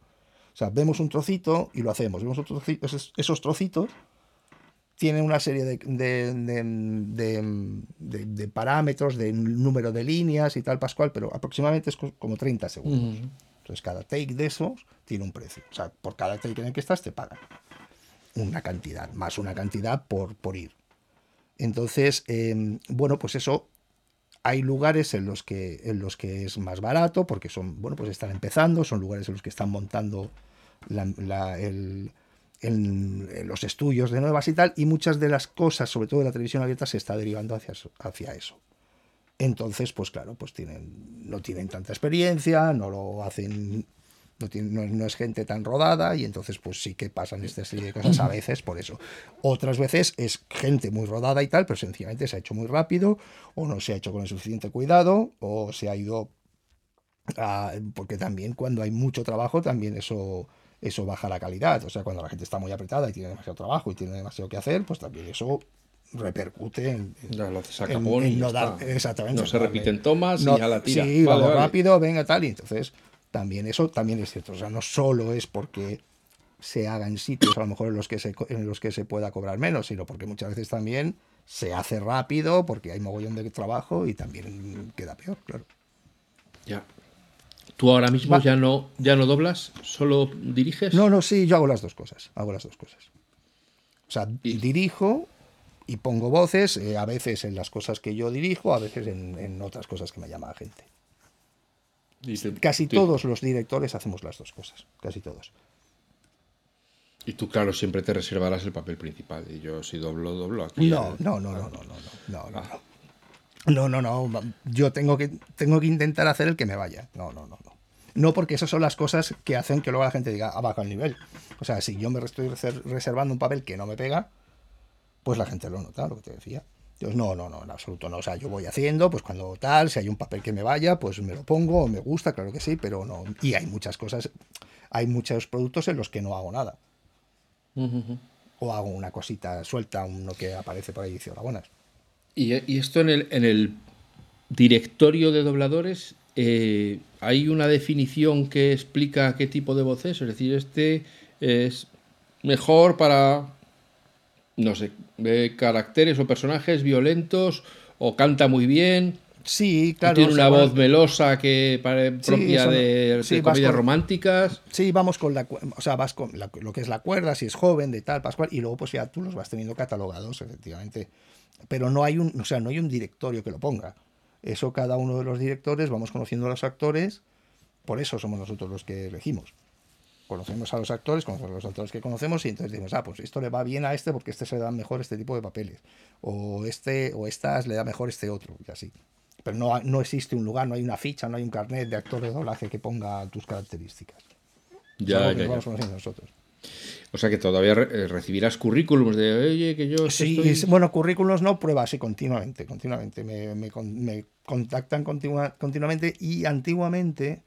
O sea, vemos un trocito y lo hacemos. Vemos otro trocito, esos, esos trocitos tiene una serie de, de, parámetros, de número de líneas y tal, Pascual, pero aproximadamente es como 30 segundos. Entonces, cada take de esos tiene un precio. O sea, por cada take en el que estás te pagan una cantidad, más una cantidad por, por ir. Entonces, em, bueno, pues eso, hay lugares en los, que, en los que es más barato, porque son, bueno, pues están empezando, son lugares en los que están montando el en, los estudios de nuevas y tal, y muchas de las cosas, sobre todo de la televisión abierta, se está derivando hacia, hacia eso. Entonces, pues claro, pues tienen, no tienen tanta experiencia, no lo hacen, no, es gente tan rodada, y entonces pues sí que pasan esta serie de cosas a veces por eso. Otras veces es gente muy rodada y tal, pero sencillamente se ha hecho muy rápido, o no se ha hecho con el suficiente cuidado, o se ha ido porque también cuando hay mucho trabajo, también eso eso baja la calidad. O sea, cuando la gente está muy apretada y tiene demasiado trabajo y tiene demasiado que hacer, pues también eso repercute en, no dar, exactamente no se repiten tomas y ya la tira. sí vale, rápido venga tal. Y entonces también eso también es cierto. O sea no solo es porque se haga en sitios a lo mejor en los que se en los que se pueda cobrar menos sino porque muchas veces también se hace rápido porque hay mogollón de trabajo y también queda peor claro. Ya ¿Tú ahora mismo ya no, ya no doblas? ¿Solo diriges? No, no, sí, yo hago las dos cosas. Hago las dos cosas. O sea, dirijo y pongo voces, eh, a veces en las cosas que yo dirijo, a veces en, otras cosas que me llama la gente. casi todos los directores hacemos las dos cosas, casi todos. Y tú, claro, siempre te reservarás el papel principal. Y yo, si doblo, doblo aquí. No, no, no, no, no, no, no, no. Ah. No, no, no. Yo tengo que, tengo que intentar hacer el que me vaya. No, no, no, no. No porque esas son las cosas que hacen que luego la gente diga, ah, baja el nivel. O sea, si yo me estoy reservando un papel que no me pega, pues la gente lo nota, lo que te decía. Entonces, no, no, no, en absoluto no. O sea, yo voy haciendo, pues cuando tal, si hay un papel que me vaya, pues me lo pongo, me gusta, claro que sí, pero no. Y hay muchas cosas, hay muchos productos en los que no hago nada. O hago una cosita suelta, uno que aparece por ahí y dice, hola, buenas. Y, esto en el, en el directorio de dobladores, eh, ¿hay una definición que explica qué tipo de voz es? Es decir, este es mejor para, no sé, caracteres o personajes violentos o canta muy bien. Sí, claro. Tiene una voz melosa que propia de, comedias románticas. Sí, vamos con la, o sea, vas con lo que es la cuerda, si es joven, de tal, Pascual, y luego pues ya tú los vas teniendo catalogados, efectivamente pero no hay un, o sea, no hay un directorio que lo ponga. Eso cada uno de los directores vamos conociendo a los actores, por eso somos nosotros los que elegimos. Conocemos a los actores, conocemos a los actores que conocemos y entonces decimos, ah, pues esto le va bien a este porque este se le da mejor este tipo de papeles. O este, o estas le da mejor este otro, y así. Pero no, no existe un lugar, no hay una ficha, no hay un carnet de actor de doblaje que ponga tus características. Ya, ya, vamos conociendo nosotros. O sea que todavía eh, recibirás currículums de, oye, que yo... Sí, bueno, currículums no, pruebas, sí, continuamente, continuamente. Me, me, me contactan continua, continuamente y antiguamente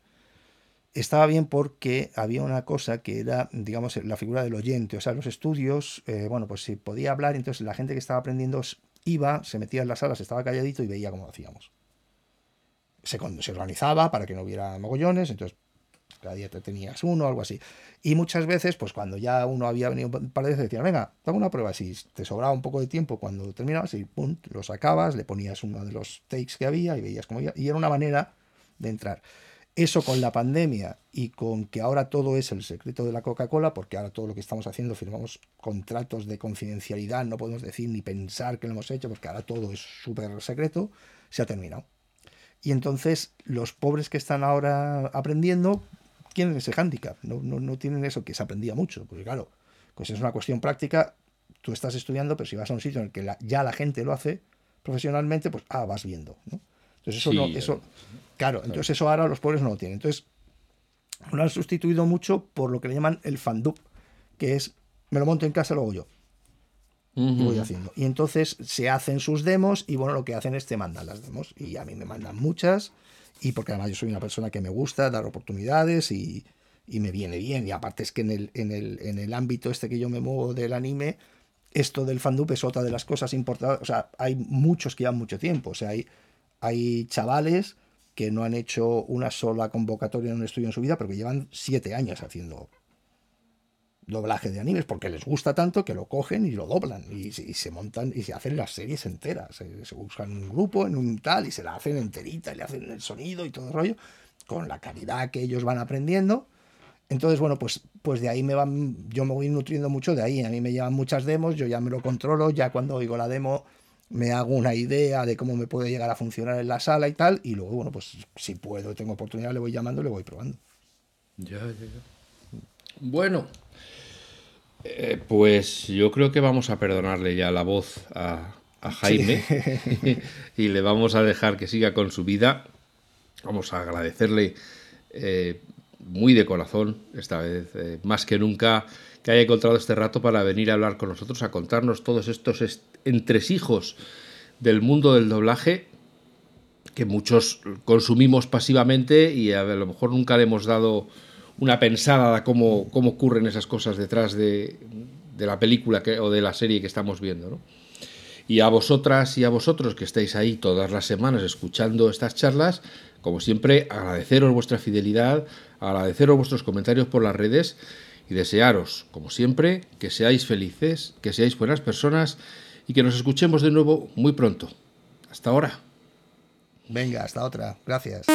estaba bien porque había una cosa que era, digamos, la figura del oyente. O sea, los estudios, eh, bueno, pues si podía hablar, entonces la gente que estaba aprendiendo iba, se metía en las salas, estaba calladito y veía cómo hacíamos. Se, se organizaba para que no hubiera mogollones, entonces cada día te tenías uno, algo así. Y muchas veces, pues cuando ya uno había venido un par de veces, decían, venga, hago una prueba. Si te sobraba un poco de tiempo cuando terminabas, y pum, lo sacabas, le ponías uno de los takes que había y veías cómo iba. Y era una manera de entrar. Eso con la pandemia y con que ahora todo es el secreto de la Coca-Cola, porque ahora todo lo que estamos haciendo firmamos contratos de confidencialidad, no podemos decir ni pensar que lo hemos hecho, porque ahora todo es súper secreto, se ha terminado. Y entonces los pobres que están ahora aprendiendo tienen ese hándicap, no, no, no tienen eso que se aprendía mucho, porque claro, pues es una cuestión práctica, tú estás estudiando, pero si vas a un sitio en el que ya la gente lo hace profesionalmente, pues ah, vas viendo. ¿no? Entonces eso no, eso, claro, entonces eso ahora los pobres no lo tienen. Entonces, lo han sustituido mucho por lo que le llaman el fandub, que es me lo monto en casa, lo hago yo. Y voy haciendo. Y entonces se hacen sus demos y bueno, lo que hacen es te mandan las demos. Y a mí me mandan muchas. Y porque además yo soy una persona que me gusta dar oportunidades y, y me viene bien. Y aparte es que en el, en, el, en el ámbito este que yo me muevo del anime, esto del fandub es otra de las cosas importantes. O sea, hay muchos que llevan mucho tiempo. O sea, hay hay chavales que no han hecho una sola convocatoria en un estudio en su vida, pero que llevan siete años haciendo doblaje de animes, porque les gusta tanto que lo cogen y lo doblan, y, se montan y se hacen las series enteras. Se, buscan un grupo en un tal y se la hacen enterita y le hacen el sonido y todo el rollo, con la calidad que ellos van aprendiendo. Entonces, bueno, pues, pues de ahí me van, yo me voy nutriendo mucho de ahí. A mí me llevan muchas demos, yo ya me lo controlo, ya cuando oigo la demo me hago una idea de cómo me puede llegar a funcionar en la sala y tal, y luego, bueno, pues si puedo, tengo oportunidad, le voy llamando y le voy probando. Ya, ya, ya. Bueno, eh, pues yo creo que vamos a perdonarle ya la voz a, Jaime y le vamos a dejar que siga con su vida. Vamos a agradecerle eh, muy de corazón esta vez, eh, más que nunca, que haya encontrado este rato para venir a hablar con nosotros, a contarnos todos estos entresijos del mundo del doblaje que muchos consumimos pasivamente y a lo mejor nunca le hemos dado una pensada a cómo, cómo ocurren esas cosas detrás de, la película o de la serie que estamos viendo. Y a vosotras y a vosotros que estáis ahí todas las semanas escuchando estas charlas, como siempre, agradeceros vuestra fidelidad, agradeceros vuestros comentarios por las redes y desearos, como siempre, que seáis felices, que seáis buenas personas y que nos escuchemos de nuevo muy pronto. Hasta ahora. Venga, hasta otra. Gracias.